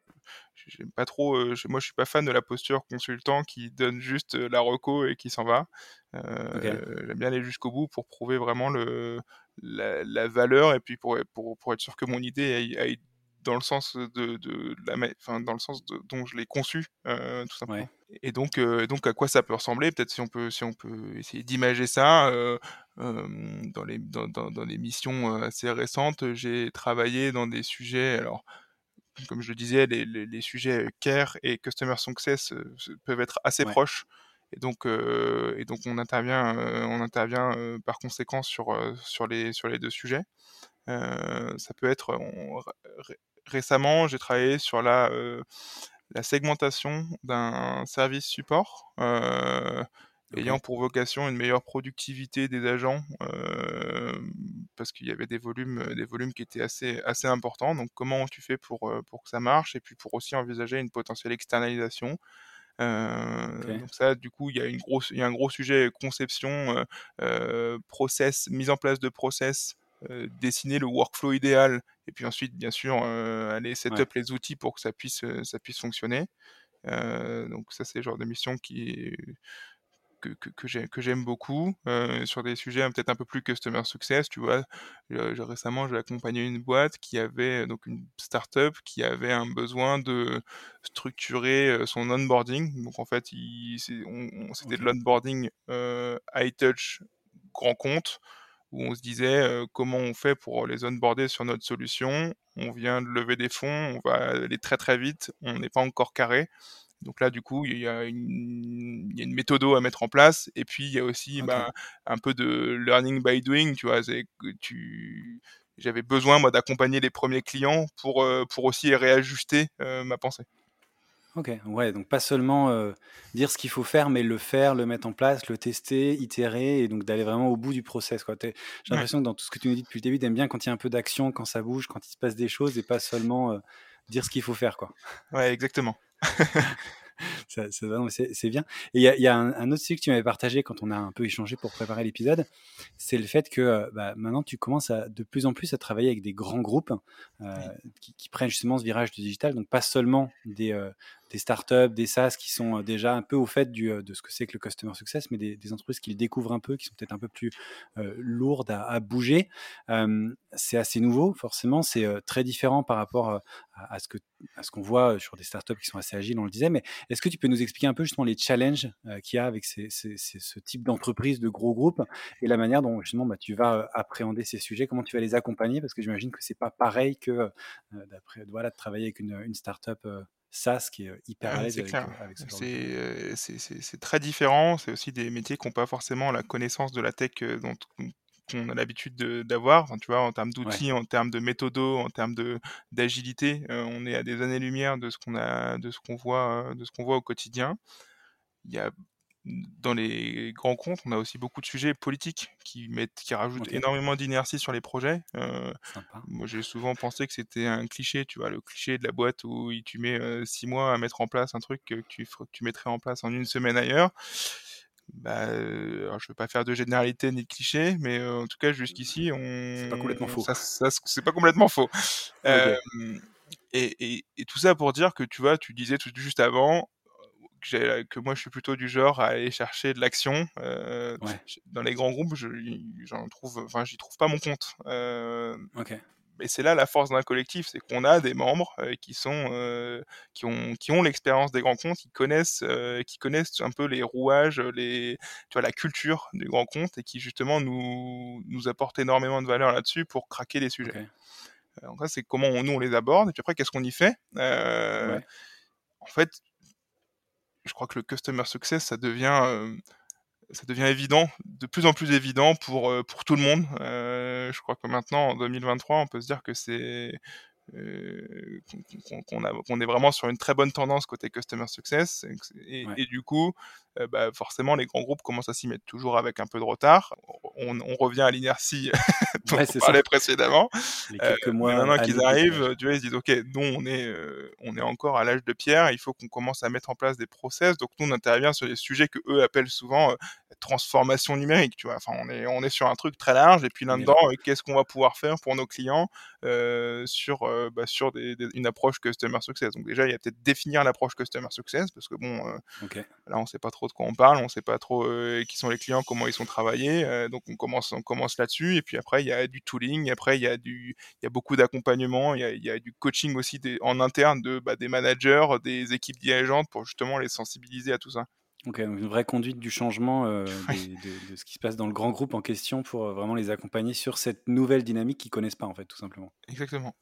J'aime pas trop. Euh, moi, je suis pas fan de la posture consultant qui donne juste la reco et qui s'en va. Euh, J'aime bien aller jusqu'au bout pour prouver vraiment le, la, la, valeur et puis pour, pour, pour être sûr que mon idée aille, dans le sens de, de, la, enfin, dans le sens dont je l'ai conçu, euh, tout simplement. Et donc, euh, donc à quoi ça peut ressembler? Peut-être si on peut, si on peut essayer d'imager ça. Euh, dans les dans, dans, dans, les missions assez récentes, j'ai travaillé dans des sujets. Alors, comme je le disais, les, les, les sujets care et customer success peuvent être assez proches. Et donc, et donc on intervient, on intervient par conséquent sur sur les sur les deux sujets. Ça peut être récemment, j'ai travaillé sur la, euh, la segmentation d'un service support euh, ayant pour vocation une meilleure productivité des agents euh, parce qu'il y avait des volumes, des volumes qui étaient assez, assez importants. Donc, comment tu fais pour, pour que ça marche et puis pour aussi envisager une potentielle externalisation. Donc ça, du coup, il y a une grosse, il y a un gros sujet conception, process, mise en place de process, euh, dessiner le workflow idéal et puis ensuite bien sûr euh, aller setup les outils pour que ça puisse euh, ça puisse fonctionner. Donc ça c'est le genre de mission qui que, que, que j'aime beaucoup sur des sujets peut-être un peu plus customer success tu vois. Récemment j'ai accompagné une boîte qui avait donc une startup qui avait un besoin de structurer son onboarding. Donc en fait c'était de l'onboarding high touch grand compte où on se disait comment on fait pour les onboarder sur notre solution. On vient de lever des fonds, on va aller très très vite, on n'est pas encore carré. Donc là, du coup, il y a une, il y a une méthodo à mettre en place. Et puis, il y a aussi bah, un peu de learning by doing. Tu vois, tu... j'avais besoin, moi, d'accompagner les premiers clients pour, euh, pour aussi réajuster euh, ma pensée. Ok, ouais, donc pas seulement euh, dire ce qu'il faut faire, mais le faire, le mettre en place, le tester, itérer, et donc d'aller vraiment au bout du process. quoi. T'es- J'ai Ouais, l'impression que dans tout ce que tu nous dis depuis le début, t'aimes bien quand il y a un peu d'action, quand ça bouge, quand il se passe des choses, et pas seulement euh, dire ce qu'il faut faire. quoi. ouais, exactement. Ça, ça va, non, mais c'est c'est bien. Et il y a, il y a un, un autre sujet que tu m'avais partagé quand on a un peu échangé pour préparer l'épisode, c'est le fait que euh, bah, maintenant tu commences à, de plus en plus à travailler avec des grands groupes euh, Oui. qui, qui prennent justement ce virage du digital, donc pas seulement des, euh, des startups, des SaaS qui sont euh, déjà un peu au fait euh, de ce que c'est que le customer success, mais des, entreprises qui le découvrent un peu, qui sont peut-être un peu plus euh, lourdes à, bouger. C'est assez nouveau, forcément, c'est très différent par rapport à, ce qu'on voit sur des startups qui sont assez agiles, on le disait, mais est-ce que tu peux nous expliquer un peu justement les challenges qu'il y a avec ce type d'entreprise, de gros groupes, et la manière dont justement bah, tu vas appréhender ces sujets, comment tu vas les accompagner, parce que j'imagine que c'est pas pareil que d'après voilà, de travailler avec une, startup SaaS qui est euh, hyper à Ouais, l'aise c'est avec, euh, avec ce genre de C'est choses. euh, c'est très différent. C'est aussi des métiers qui n'ont pas forcément la connaissance de la tech dont qu'on a l'habitude de- d'avoir. Enfin, tu vois, en termes Ouais, d'outils, en termes de méthodos, en termes de d'agilité, euh, on est à des années-lumière de ce qu'on a, de ce qu'on voit, de ce qu'on voit au quotidien. Il y a dans les grands comptes, on a aussi beaucoup de sujets politiques qui mettent, qui rajoutent énormément d'inertie sur les projets. Euh, moi, j'ai souvent pensé que c'était un cliché, tu vois, le cliché de la boîte où il- tu mets euh, six mois à mettre en place un truc que tu, ferais- que tu mettrais en place en une semaine ailleurs. Bah, euh, alors je veux pas faire de généralité ni de cliché, mais euh, en tout cas jusqu'ici, C'est pas complètement on, faux. ça, ça, c'est pas complètement faux. Et, et, et tout ça pour dire que tu vois, tu disais tout juste avant que, j'ai- que moi je suis plutôt du genre à aller chercher de l'action. Euh, ouais, dans les grands groupes, je, j'en trouve, enfin, j'y trouve pas mon compte. Euh, ok, et c'est là la force d'un collectif, c'est qu'on a des membres euh, qui sont euh, qui ont qui ont l'expérience des grands comptes, qui connaissent euh, qui connaissent un peu les rouages, les tu vois la culture des grands comptes et qui justement nous nous apportent énormément de valeur là-dessus pour craquer les sujets. Euh, Donc ça c'est comment on, nous on les aborde et puis après qu'est-ce qu'on y fait Euh, ouais, En fait, je crois que le customer success ça devient euh, ça devient évident, de plus en plus évident pour, euh, pour tout le monde. Euh, je crois que maintenant, en 2023, on peut se dire que c'est qu'on est vraiment sur une très bonne tendance côté customer success. Et, ouais, et du coup, euh, bah, forcément, les grands groupes commencent à s'y mettre toujours avec un peu de retard. On, on revient à l'inertie dont ouais, on parlait ça. précédemment. Les Euh, quelques mais mois, maintenant qu'ils arrivent, tu vois, ils se disent, OK, nous, on est, euh, on est encore à l'âge de pierre, il faut qu'on commence à mettre en place des process. Donc, nous, on intervient sur des sujets que eux appellent souvent euh, transformation numérique, tu vois. Enfin, on est, on est sur un truc très large. Et puis là-dedans, euh, qu'est-ce qu'on va pouvoir faire pour nos clients euh, sur, euh, bah, sur des, des- une approche customer success? Donc, déjà, il y a peut-être définir l'approche customer success, parce que bon, euh, Là, on sait pas trop de quoi on parle, on sait pas trop euh, qui sont les clients, comment ils sont travaillés. euh, donc on commence, on commence là-dessus. Et puis après, il y a du tooling. Après, il y a du, il y a beaucoup d'accompagnement. Il y a, il y a du coaching aussi des, en interne de bah, des managers, des équipes dirigeantes pour justement les sensibiliser à tout ça. ok, donc une vraie conduite du changement euh, des- de, de ce qui se passe dans le grand groupe en question pour vraiment les accompagner sur cette nouvelle dynamique qu'ils connaissent pas en fait, tout simplement. exactement.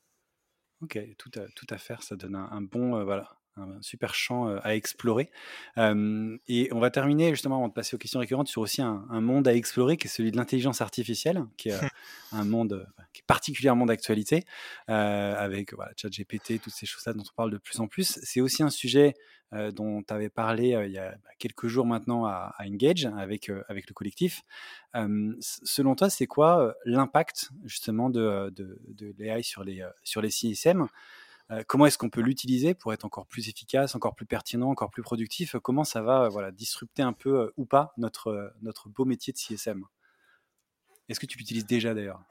Ok, tout à, tout à faire, ça donne un, un bon, euh, voilà, un super champ euh, à explorer. Euh, et on va terminer justement avant de passer aux questions récurrentes sur aussi un, un monde à explorer qui est celui de l'intelligence artificielle, qui est un monde qui est particulièrement d'actualité euh, avec voilà, ChatGPT, toutes ces choses-là dont on parle de plus en plus. C'est aussi un sujet euh, dont tu avais parlé il y a bah, quelques jours maintenant à, à Engage avec, avec le collectif. Selon toi, c'est quoi l'impact justement de, de, de l'AI sur les, sur les CSM Euh, Comment est-ce qu'on peut l'utiliser pour être encore plus efficace, encore plus pertinent, encore plus productif? Comment ça va euh, voilà, disrupter un peu euh, ou pas notre, euh, notre beau métier de CSM Est-ce que tu l'utilises déjà d'ailleurs?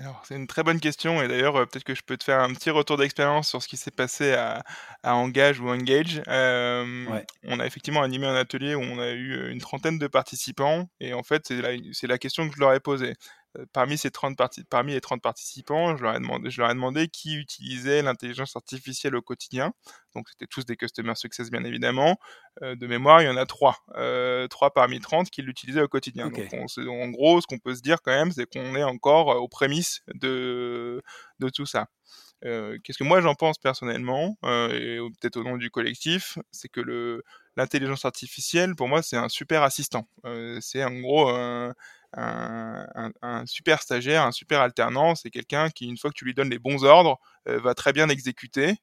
Alors, c'est une très bonne question. Et d'ailleurs, euh, peut-être que je peux te faire un petit retour d'expérience sur ce qui s'est passé à, à Engage ou Engage. Euh, Ouais, on a effectivement animé un atelier où on a eu euh, une trentaine de participants. Et en fait, c'est la, c'est la question que je leur ai posée. Parmi ces 30 parti parmi les 30 participants, je leur ai demandé, je leur ai demandé qui utilisait l'intelligence artificielle au quotidien. Donc c'était tous des customer success bien évidemment. de mémoire, il y en a trois, trois parmi 30 qui l'utilisaient au quotidien. Donc en gros, ce qu'on peut se dire quand même, c'est qu'on est encore aux prémices de de tout ça. Qu'est-ce que moi j'en pense personnellement, et peut-être au nom du collectif, c'est que le l'intelligence artificielle, pour moi, c'est un super assistant. c'est en gros un, un, super stagiaire, un super alternant. C'est quelqu'un qui, une fois que tu lui donnes les bons ordres, va très bien exécuter,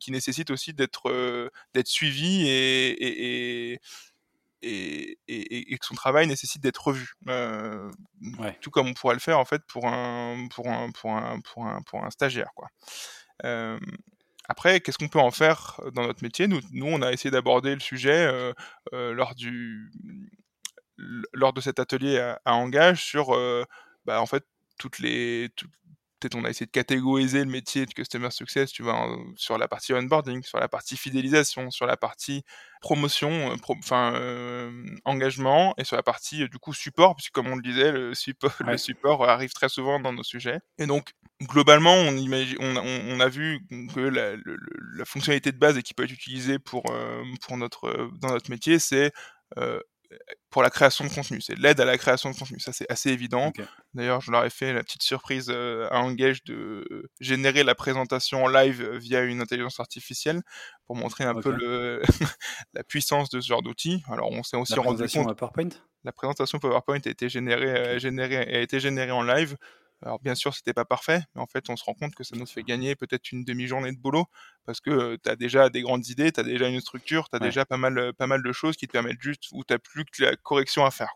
qui nécessite aussi d'être d'être suivi et, et et, et, que son travail nécessite d'être revu. Euh, tout comme on pourrait le faire en fait pour un, pour un, pour un, pour un, pour un stagiaire. Quoi. Euh, après, qu'est-ce qu'on peut en faire dans notre métier? Nous, nous, on a essayé d'aborder le sujet euh, lors, du, lors de cet atelier à, à Engage sur bah, en fait toutes les, on a essayé de catégoriser le métier de customer success, tu vois, sur la partie onboarding, sur la partie fidélisation, sur la partie promotion, euh, enfin euh, engagement, et sur la partie euh, du coup support, puisque comme on le disait, le support, le support arrive très souvent dans nos sujets. Et donc globalement, on, imagine, on, a vu que la, la, fonctionnalité de base et qui peut être utilisée pour, pour notre, dans notre métier, c'est pour la création de contenu. C'est l'aide à la création de contenu. Ça, c'est assez évident. D'ailleurs, je leur ai fait la petite surprise euh, à Engage de générer la présentation en live via une intelligence artificielle pour montrer un peu le la puissance de ce genre d'outil. Alors, on s'est aussi rendu compte. PowerPoint? La présentation PowerPoint a été générée, euh, générée, a été générée en live. Alors bien sûr, c'était pas parfait, mais en fait, on se rend compte que ça nous fait gagner peut-être une demi-journée de boulot parce que tu as déjà des grandes idées, tu as déjà une structure, tu as déjà pas mal, pas mal de choses qui te permettent juste où tu plus que la correction à faire.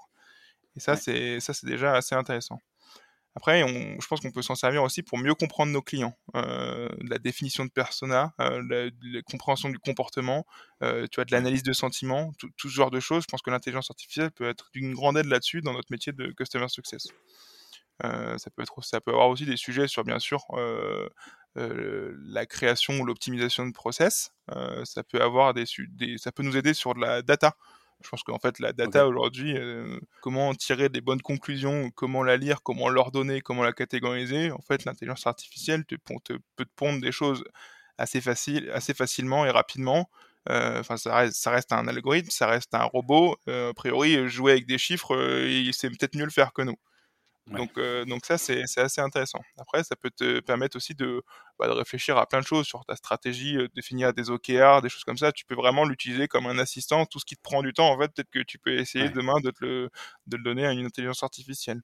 Et ça, c'est ça, c'est déjà assez intéressant. Après, je pense qu'on peut s'en servir aussi pour mieux comprendre nos clients, euh, la définition de persona, la, compréhension du comportement, tu vois, de l'analyse de sentiments, tout, tout, ce genre de choses. Je pense que l'intelligence artificielle peut être d'une grande aide là-dessus dans notre métier de customer success. Euh, ça peut être, ça peut avoir aussi des sujets sur bien sûr euh, euh, la création ou l'optimisation de process. ça peut avoir des, des, ça peut nous aider sur de la data. Je pense qu'en fait, la data aujourd'hui, comment tirer des bonnes conclusions, comment la lire, comment l'ordonner, comment la catégoriser, en fait, l'intelligence artificielle te, te, peut te pondre des choses assez, facile, assez facilement et rapidement. Enfin, ça, reste, ça, reste, un algorithme, ça reste un robot. a priori, jouer avec des chiffres, il sait peut-être mieux le faire que nous. Donc, euh, donc ça, c'est assez intéressant. Après, ça peut te permettre aussi de, bah, de réfléchir à plein de choses sur ta stratégie, euh, définir des OKR, des choses comme ça. Tu peux vraiment l'utiliser comme un assistant. Tout ce qui te prend du temps, en fait, peut-être que tu peux essayer demain de, te le, de le donner à une intelligence artificielle.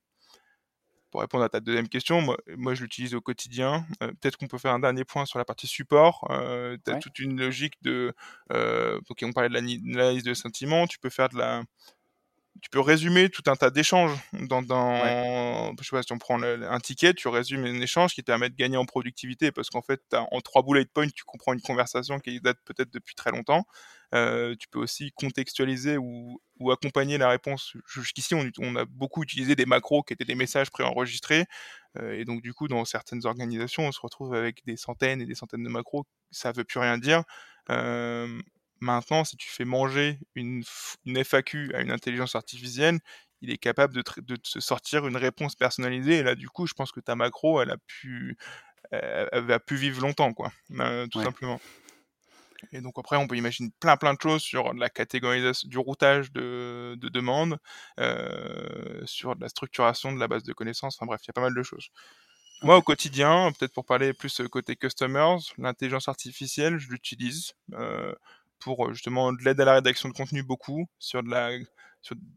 Pour répondre à ta deuxième question, moi, moi je l'utilise au quotidien. Euh, peut-être qu'on peut faire un dernier point sur la partie support. Euh, tu as toute une logique de... donc on parlait de l'analyse de sentiments. Tu peux faire de la tu peux résumer tout un tas d'échanges dans, dans je sais pas si on prend un ticket, tu résumes un échange qui te permet de gagner en productivité parce qu'en fait, en trois bullet points, tu comprends une conversation qui date peut-être depuis très longtemps. Euh, tu peux aussi contextualiser ou, ou accompagner la réponse. Jusqu'ici, on, on, a beaucoup utilisé des macros qui étaient des messages préenregistrés. Euh, et donc, du coup, dans certaines organisations, on se retrouve avec des centaines et des centaines de macros. Ça veut plus rien dire. Euh, Maintenant, si tu fais manger une, FAQ à une intelligence artificielle, il est capable de, de te sortir une réponse personnalisée. Et là, du coup, je pense que ta macro, elle a pu, elle, va pu vivre longtemps, quoi, euh, tout simplement. Et donc après, on peut imaginer plein plein de choses sur la catégorisation, du routage de, de demandes, euh, sur la structuration de la base de connaissances. Enfin bref, il y a pas mal de choses. Moi, au quotidien, peut-être pour parler plus côté customers, l'intelligence artificielle, je l'utilise. Euh, pour euh, justement de l'aide à la rédaction de contenu beaucoup sur de la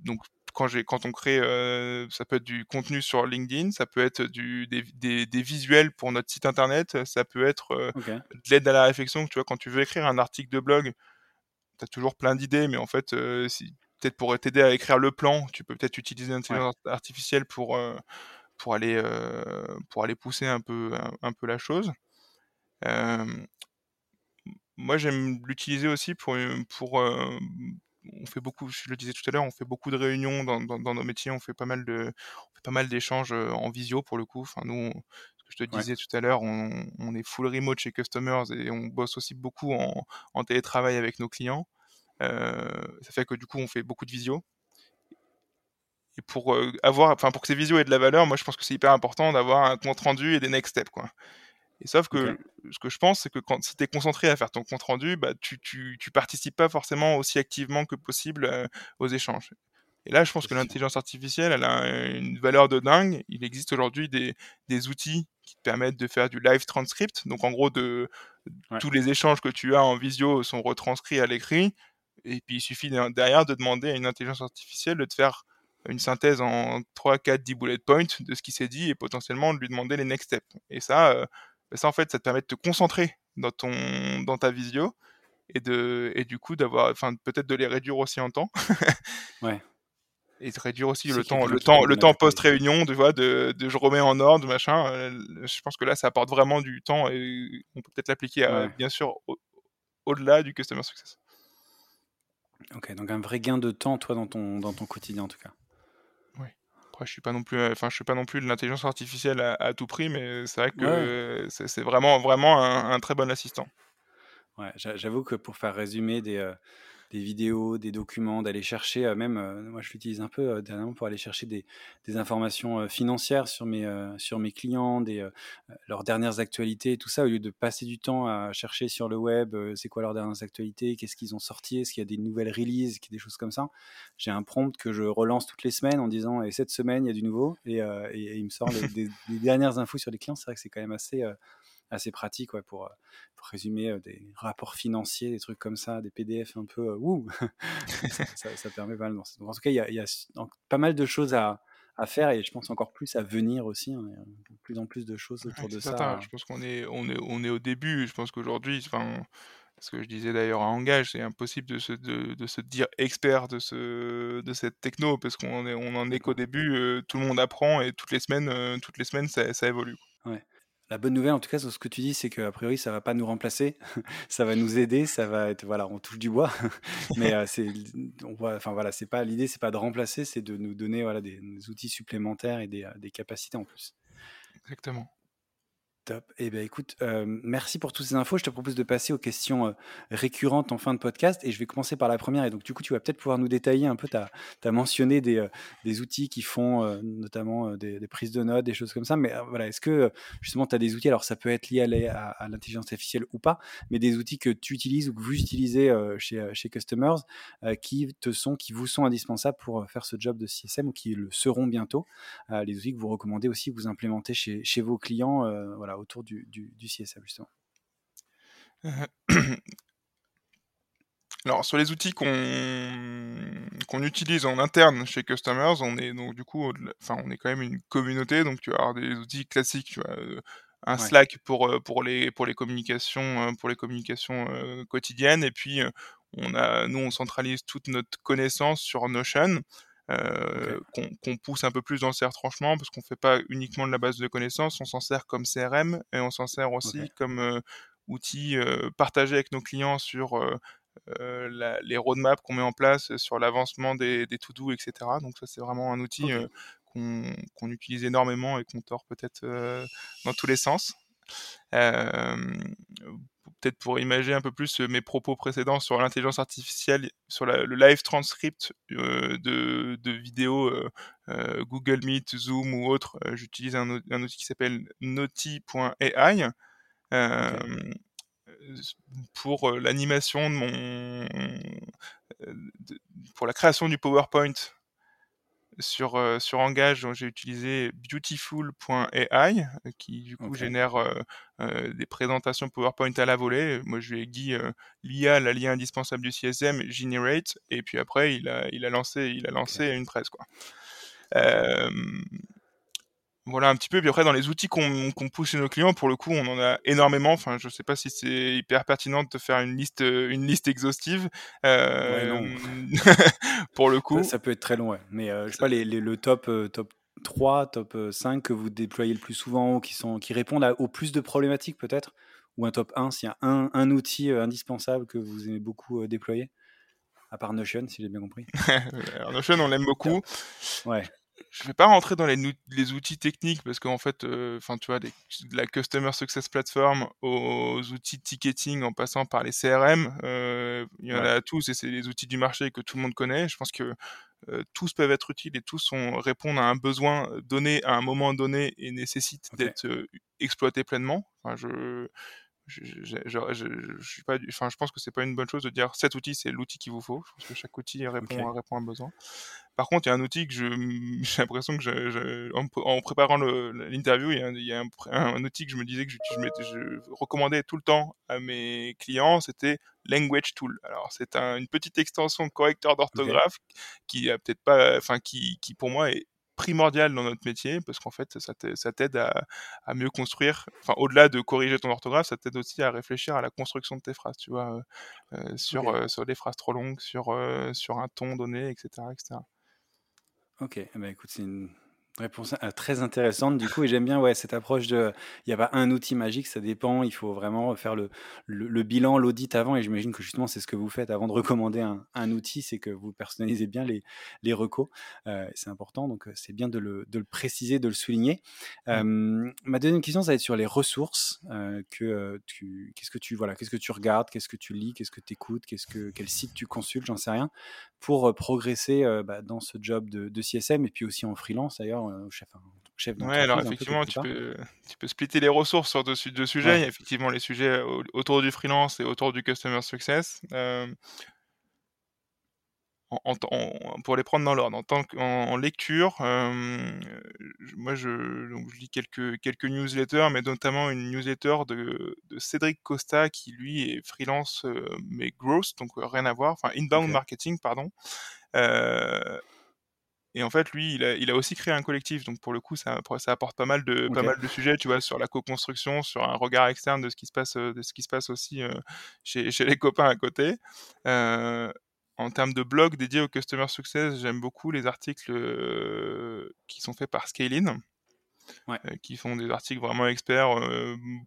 donc quand j'ai quand on crée euh, ça peut être du contenu sur LinkedIn ça peut être du des, des, visuels pour notre site internet ça peut être euh, de l'aide à la réflexion tu vois quand tu veux écrire un article de blog tu as toujours plein d'idées mais en fait si peut-être pour t'aider à écrire le plan tu peux peut-être utiliser l'intelligence artificielle pour pour aller pour aller pousser un peu un, peu la chose moi, j'aime l'utiliser aussi pour, euh, pour euh, on fait beaucoup, je le disais tout à l'heure, on fait beaucoup de réunions dans, dans, nos métiers, on fait pas mal de, on fait pas mal d'échanges euh, en visio pour le coup. Enfin, nous, ce que je te disais tout à l'heure, on, on, est full remote chez Customers et on bosse aussi beaucoup en, en télétravail avec nos clients. Euh, ça fait que du coup, on fait beaucoup de visio. Et pour avoir, enfin pour que ces visios aient de la valeur, moi je pense que c'est hyper important d'avoir un compte rendu et des next steps quoi. Et sauf que ce que je pense, c'est que quand si tu es concentré à faire ton compte rendu, bah, tu, tu, tu participes pas forcément aussi activement que possible aux échanges. Et là, je pense que l'intelligence artificielle, elle a une valeur de dingue. Il existe aujourd'hui des, des, outils qui te permettent de faire du live transcript. Donc, en gros, de, tous les échanges que tu as en visio sont retranscrits à l'écrit. Et puis, il suffit derrière de demander à une intelligence artificielle de te faire une synthèse en 3, 4, 10 bullet points de ce qui s'est dit et potentiellement de lui demander les next steps. Et ça, euh, ça en fait, ça te permet de te concentrer dans, ton, dans ta visio et, de, et du coup d'avoir, enfin, peut-être de les réduire aussi en temps. ouais et de réduire aussi le temps, le temps, le temps post-réunion, tu vois, de, de, je remets en ordre, machin. Euh, je pense que là, ça apporte vraiment du temps et on peut peut-être l'appliquer, bien sûr, au-delà du customer success. Ok, donc un vrai gain de temps, toi, dans ton, dans ton quotidien, en tout cas. Après, je suis pas non plus, enfin, je suis pas non plus de l'intelligence artificielle à, tout prix, mais c'est vrai que c'est vraiment, vraiment un, très bon assistant. Ouais, j'avoue que pour faire résumer des, euh, des vidéos, des documents, d'aller chercher, euh, même, euh, moi je l'utilise un peu euh, dernièrement pour aller chercher des, informations financières sur mes, sur mes clients, des, leurs dernières actualités, tout ça, au lieu de passer du temps à chercher sur le web, c'est quoi leurs dernières actualités, qu'est-ce qu'ils ont sorti, est-ce qu'il y a des nouvelles releases, des choses comme ça. J'ai un prompt que je relance toutes les semaines en disant, et cette semaine, il y a du nouveau, et, il me sort les, dernières infos sur les clients. C'est vrai que c'est quand même assez assez pratique pour, résumer des rapports financiers, des trucs comme ça, des PDF un peu ouh, ça, permet pas mal. en tout cas, il y a, pas mal de choses à, faire et je pense encore plus à venir aussi. Hein, de plus en plus de choses autour de ça. Je pense qu'on est, on est, on est au début. Je pense qu'aujourd'hui, enfin, ce que je disais d'ailleurs à Engage, c'est impossible de se, de, se dire expert de, ce, de cette techno parce qu'on on en est qu'au début. tout le monde apprend et toutes les semaines, toutes les semaines, ça, ça évolue. Ouais. La bonne nouvelle, en tout cas, sur ce que tu dis, c'est qu'a priori, ça va pas nous remplacer, ça va nous aider, ça va être, voilà, on touche du bois, mais euh, c'est, enfin voilà, c'est pas l'idée, c'est pas de remplacer, c'est de nous donner voilà des, outils supplémentaires et euh, des capacités en plus. Exactement. Top. Eh bien, écoute, euh, merci pour toutes ces infos. Je te propose de passer aux questions euh, récurrentes en fin de podcast. Et je vais commencer par la première. Et donc, du coup, tu vas peut-être pouvoir nous détailler un peu. Tu as, mentionné des, euh, des, outils qui font notamment des, prises de notes, des choses comme ça. Mais voilà, est-ce que justement, tu as des outils? Alors, ça peut être lié à, l'intelligence artificielle ou pas, mais des outils que tu utilises ou que vous utilisez chez, chez Customers qui, te sont, qui vous sont indispensables pour faire ce job de CSM ou qui le seront bientôt. les outils que vous recommandez aussi, que vous implémentez chez, chez vos clients. voilà autour du, du, CSA justement Alors sur les outils qu'on qu'on utilise en interne chez Customers, on est donc du coup, enfin on est quand même une communauté, donc tu vas avoir des outils classiques, tu vois, euh, un Slack pour euh, pour les pour les communications euh, pour les communications quotidiennes, et puis on a nous on centralise toute notre connaissance sur Notion. Euh, qu'on pousse un peu plus dans ces retranchements parce qu'on fait pas uniquement de la base de connaissances, on s'en sert comme CRM et on s'en sert aussi comme euh, outil euh, partagé avec nos clients sur la, les roadmaps qu'on met en place, sur l'avancement des, des to-do, etc. Donc ça c'est vraiment un outil qu'on utilise énormément et qu'on tord peut-être dans tous les sens peut-être pour imaginer un peu plus euh, mes propos précédents sur l'intelligence artificielle, sur le live transcript euh, de, de, vidéos euh, Google Meet, Zoom ou autre, j'utilise un, outil qui s'appelle Naughty.ai. pour l'animation de mon pour la création du PowerPoint sur, euh, sur Engage, j'ai utilisé beautiful.ai qui du coup génère euh, des présentations PowerPoint à la volée. Moi, je lui ai dit l'IA, la lien indispensable du CSM, Generate, et puis après, il a, il a lancé, il a lancé une presse. Quoi voilà un petit peu. Puis après, dans les outils qu'on pousse chez nos clients, pour le coup, on en a énormément. Enfin, je sais pas si c'est hyper pertinent de te faire une liste, euh, une liste exhaustive. Euh, pour le coup. Ça, peut être très long, ouais. Mais euh, je sais pas, les, le top, top 3, top 5 que vous déployez le plus souvent ou qui, sont, qui répondent à, au plus de problématiques peut-être? Ou un top 1, s'il y a un, un outil indispensable que vous aimez beaucoup déployer? À part Notion, si j'ai bien compris. Notion, on l'aime beaucoup. Ouais je vais pas rentrer dans les, les outils techniques parce qu'en fait, euh, enfin, tu vois, de la Customer Success Platform aux outils de ticketing en passant par les CRM, euh, il y en a tous et c'est les outils du marché que tout le monde connaît. Je pense que tous peuvent être utiles et tous répondent à un besoin donné à un moment donné et nécessitent d'être exploités pleinement. Enfin, je, je, je, je, suis pas, enfin, je pense que c'est pas une bonne chose de dire cet outil c'est l'outil qu'il vous faut. Je pense que chaque outil répond, répond à un besoin. Par contre, il y a un outil que j'ai l'impression que je, en, préparant l'interview, il y a, un, il y a un, outil que je me disais que je, je, recommandais tout le temps à mes clients, c'était Language Tool. Alors, c'est une petite extension de correcteur d'orthographe qui a peut-être pas, enfin, qui, qui pour moi est primordial dans notre métier parce qu'en fait ça t'aide à, à, mieux construire. Enfin au-delà de corriger ton orthographe ça t'aide aussi à réfléchir à la construction de tes phrases tu vois euh, euh, sur euh, sur des phrases trop longues sur sur un ton donné etc etc ok eh ben, écoute c'est une Réponse euh, très intéressante du coup et j'aime bien ouais cette approche de il n'y a pas un outil magique ça dépend il faut vraiment faire le, le, bilan l'audit avant et j'imagine que justement c'est ce que vous faites avant de recommander un, un outil c'est que vous personnalisez bien les, les recos euh, c'est important donc euh, c'est bien de le, de le, préciser de le souligner mmh. ma deuxième question ça va être sur les ressources que tu qu'est-ce que tu voilà qu'est-ce que tu regardes qu'est-ce que tu lis qu'est-ce que tu écoutes qu'est-ce que quel site tu consultes j'en sais rien pour progresser bah, dans ce job de, de CSM et puis aussi en freelance d'ailleurs euh, chef, chef Ouais, alors effectivement, tu peux, tu peux splitter les ressources sur deux, deux sujets. Il y a effectivement les sujets autour du freelance et autour du customer success. Euh, en, pour les prendre dans l'ordre, en tant qu'en lecture, euh, moi je, donc, je lis quelques, quelques newsletters, mais notamment une newsletter de, de Cédric Costa qui lui est freelance mais growth, donc rien à voir, enfin inbound marketing, pardon. Euh, et en fait, lui, il a, il a, aussi créé un collectif. Donc, pour le coup, ça, ça apporte pas mal de, pas mal de sujets, tu vois, sur la co-construction, sur un regard externe de ce qui se passe, de ce qui se passe aussi euh, chez, chez, les copains à côté. Euh, en termes de blog dédié au customer success, j'aime beaucoup les articles euh, qui sont faits par Scalin. Ouais. qui font des articles vraiment experts,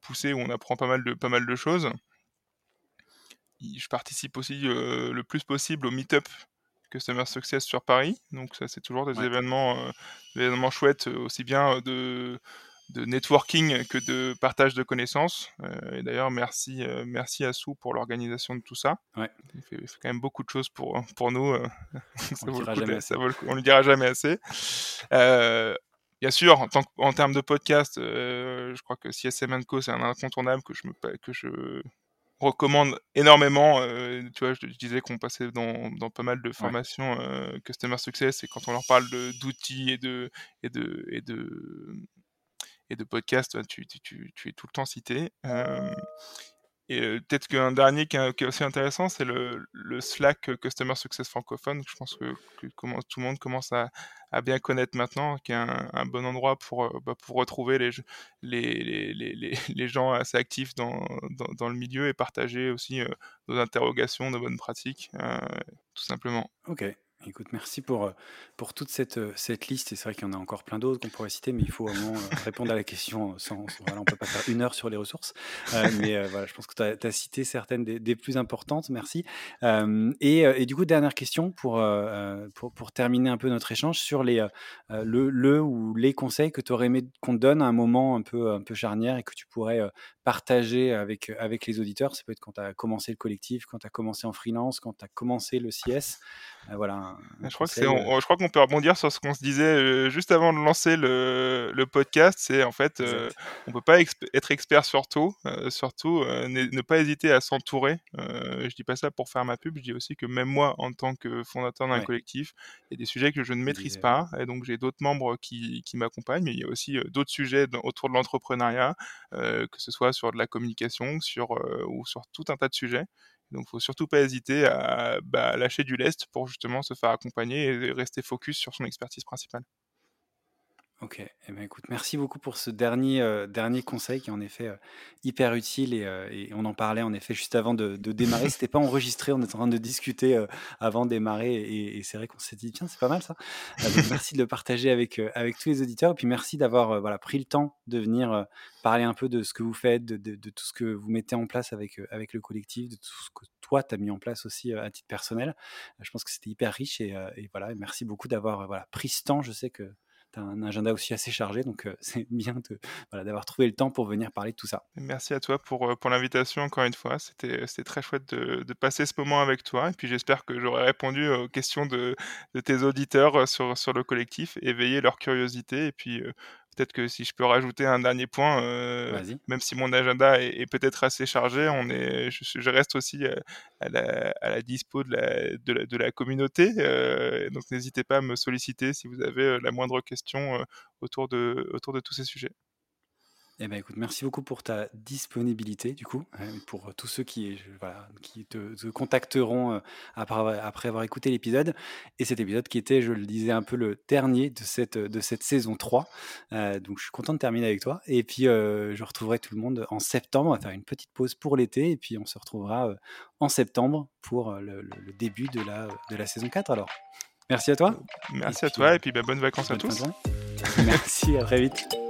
poussés, où on apprend pas mal de, pas mal de choses. Je participe aussi le plus possible au meet-up Customer Success sur Paris. Donc ça, c'est toujours des événements, euh, des événements chouettes, euh, aussi bien euh, de, de networking que de partage de connaissances. et d'ailleurs, merci, merci à Sou pour l'organisation de tout ça. Ouais. Il, fait, quand même beaucoup de choses pour, pour nous. on ne le dira jamais assez. bien sûr, en, tant en termes de podcast, je crois que CSM Co, c'est un incontournable que je, me, que je recommande énormément. Euh, tu vois, je, disais qu'on passait dans, dans, pas mal de formations euh, customer success et quand on leur parle d'outils et de et de et de et de podcasts, tu, tu, tu, es tout le temps cité. Euh, et peut-être qu'un dernier qui est, aussi intéressant, c'est le, Slack Customer Success francophone. Je pense que, que tout le monde commence à, bien connaître maintenant, qui est un, bon endroit pour, retrouver les, gens assez actifs dans, le milieu et partager aussi nos interrogations, nos bonnes pratiques, euh, tout simplement. Ok, Écoute, merci pour, euh, pour toute cette, euh, cette liste. C'est vrai qu'il y en a encore plein d'autres qu'on pourrait citer, mais il faut vraiment euh, répondre à la question sans. on ne peut pas faire une heure sur les ressources. mais voilà, je pense que tu as, cité certaines des, plus importantes. Merci. et, du coup, dernière question pour, pour, terminer un peu notre échange sur les, le, le ou les conseils que tu aurais aimé qu'on te donne à un moment un peu, un peu charnière et que tu pourrais partager avec, avec les auditeurs. Ça peut être quand tu as commencé le collectif, quand tu as commencé en freelance, quand tu as commencé le CS. voilà je, crois que c'est, je crois qu'on peut rebondir sur ce qu'on se disait euh, juste avant de lancer le, le podcast. C'est en fait, euh, on peut pas être expert sur tout. Euh, surtout, ne pas hésiter à s'entourer. je dis pas ça pour faire ma pub. Je dis aussi que même moi, en tant que fondateur d'un collectif, il y a des sujets que je ne maîtrise pas. Et donc, j'ai d'autres membres qui, qui m'accompagnent. Mais il y a aussi d'autres sujets autour de l'entrepreneuriat, que ce soit sur de la communication, sur ou sur tout un tas de sujets. Donc, faut surtout pas hésiter à bah, lâcher du lest pour justement se faire accompagner et rester focus sur son expertise principale. Ok, eh ben, écoute, merci beaucoup pour ce dernier, euh, dernier conseil qui est en effet euh, hyper utile et, euh, et, on en parlait en effet juste avant de, de démarrer. C'était pas enregistré, on était en train de discuter avant de démarrer et, et c'est vrai qu'on s'est dit tiens c'est pas mal ça. donc merci de le partager avec, avec tous les auditeurs et puis merci d'avoir voilà, pris le temps de venir parler un peu de ce que vous faites, de, de, de, tout ce que vous mettez en place avec, avec le collectif, de tout ce que toi tu as mis en place aussi à titre personnel. je pense que c'était hyper riche et, et voilà, merci beaucoup d'avoir voilà, pris ce temps. Je sais que as un agenda aussi assez chargé, donc c'est bien d'avoir trouvé le temps pour venir parler de tout ça. Merci à toi pour, l'invitation encore une fois. C'était très chouette de, passer ce moment avec toi. Et puis j'espère que j'aurai répondu aux questions de, de, tes auditeurs sur, sur le collectif, éveiller leur curiosité et puis peut-être que si je peux rajouter un dernier point, euh, même si mon agenda est, peut-être assez chargé, on est, je, reste aussi euh, à la, à la dispo de la, de la, de la communauté. Euh, donc n'hésitez pas à me solliciter si vous avez la moindre question autour, de, autour de tous ces sujets. Eh ben, écoute, merci beaucoup pour ta disponibilité, du coup, hein, pour tous ceux qui, voilà, qui te, contacteront euh, après, après avoir écouté l'épisode. Et cet épisode qui était, je le disais, un peu le dernier de cette, de cette saison 3. Euh, donc, je suis content de terminer avec toi. Et puis, euh, je retrouverai tout le monde en septembre. On va faire une petite pause pour l'été. Et puis, on se retrouvera en septembre pour le, début de la, de la saison 4. Alors, merci à toi. Merci à toi. Et puis, bah, bonnes vacances à tous. merci, à très vite.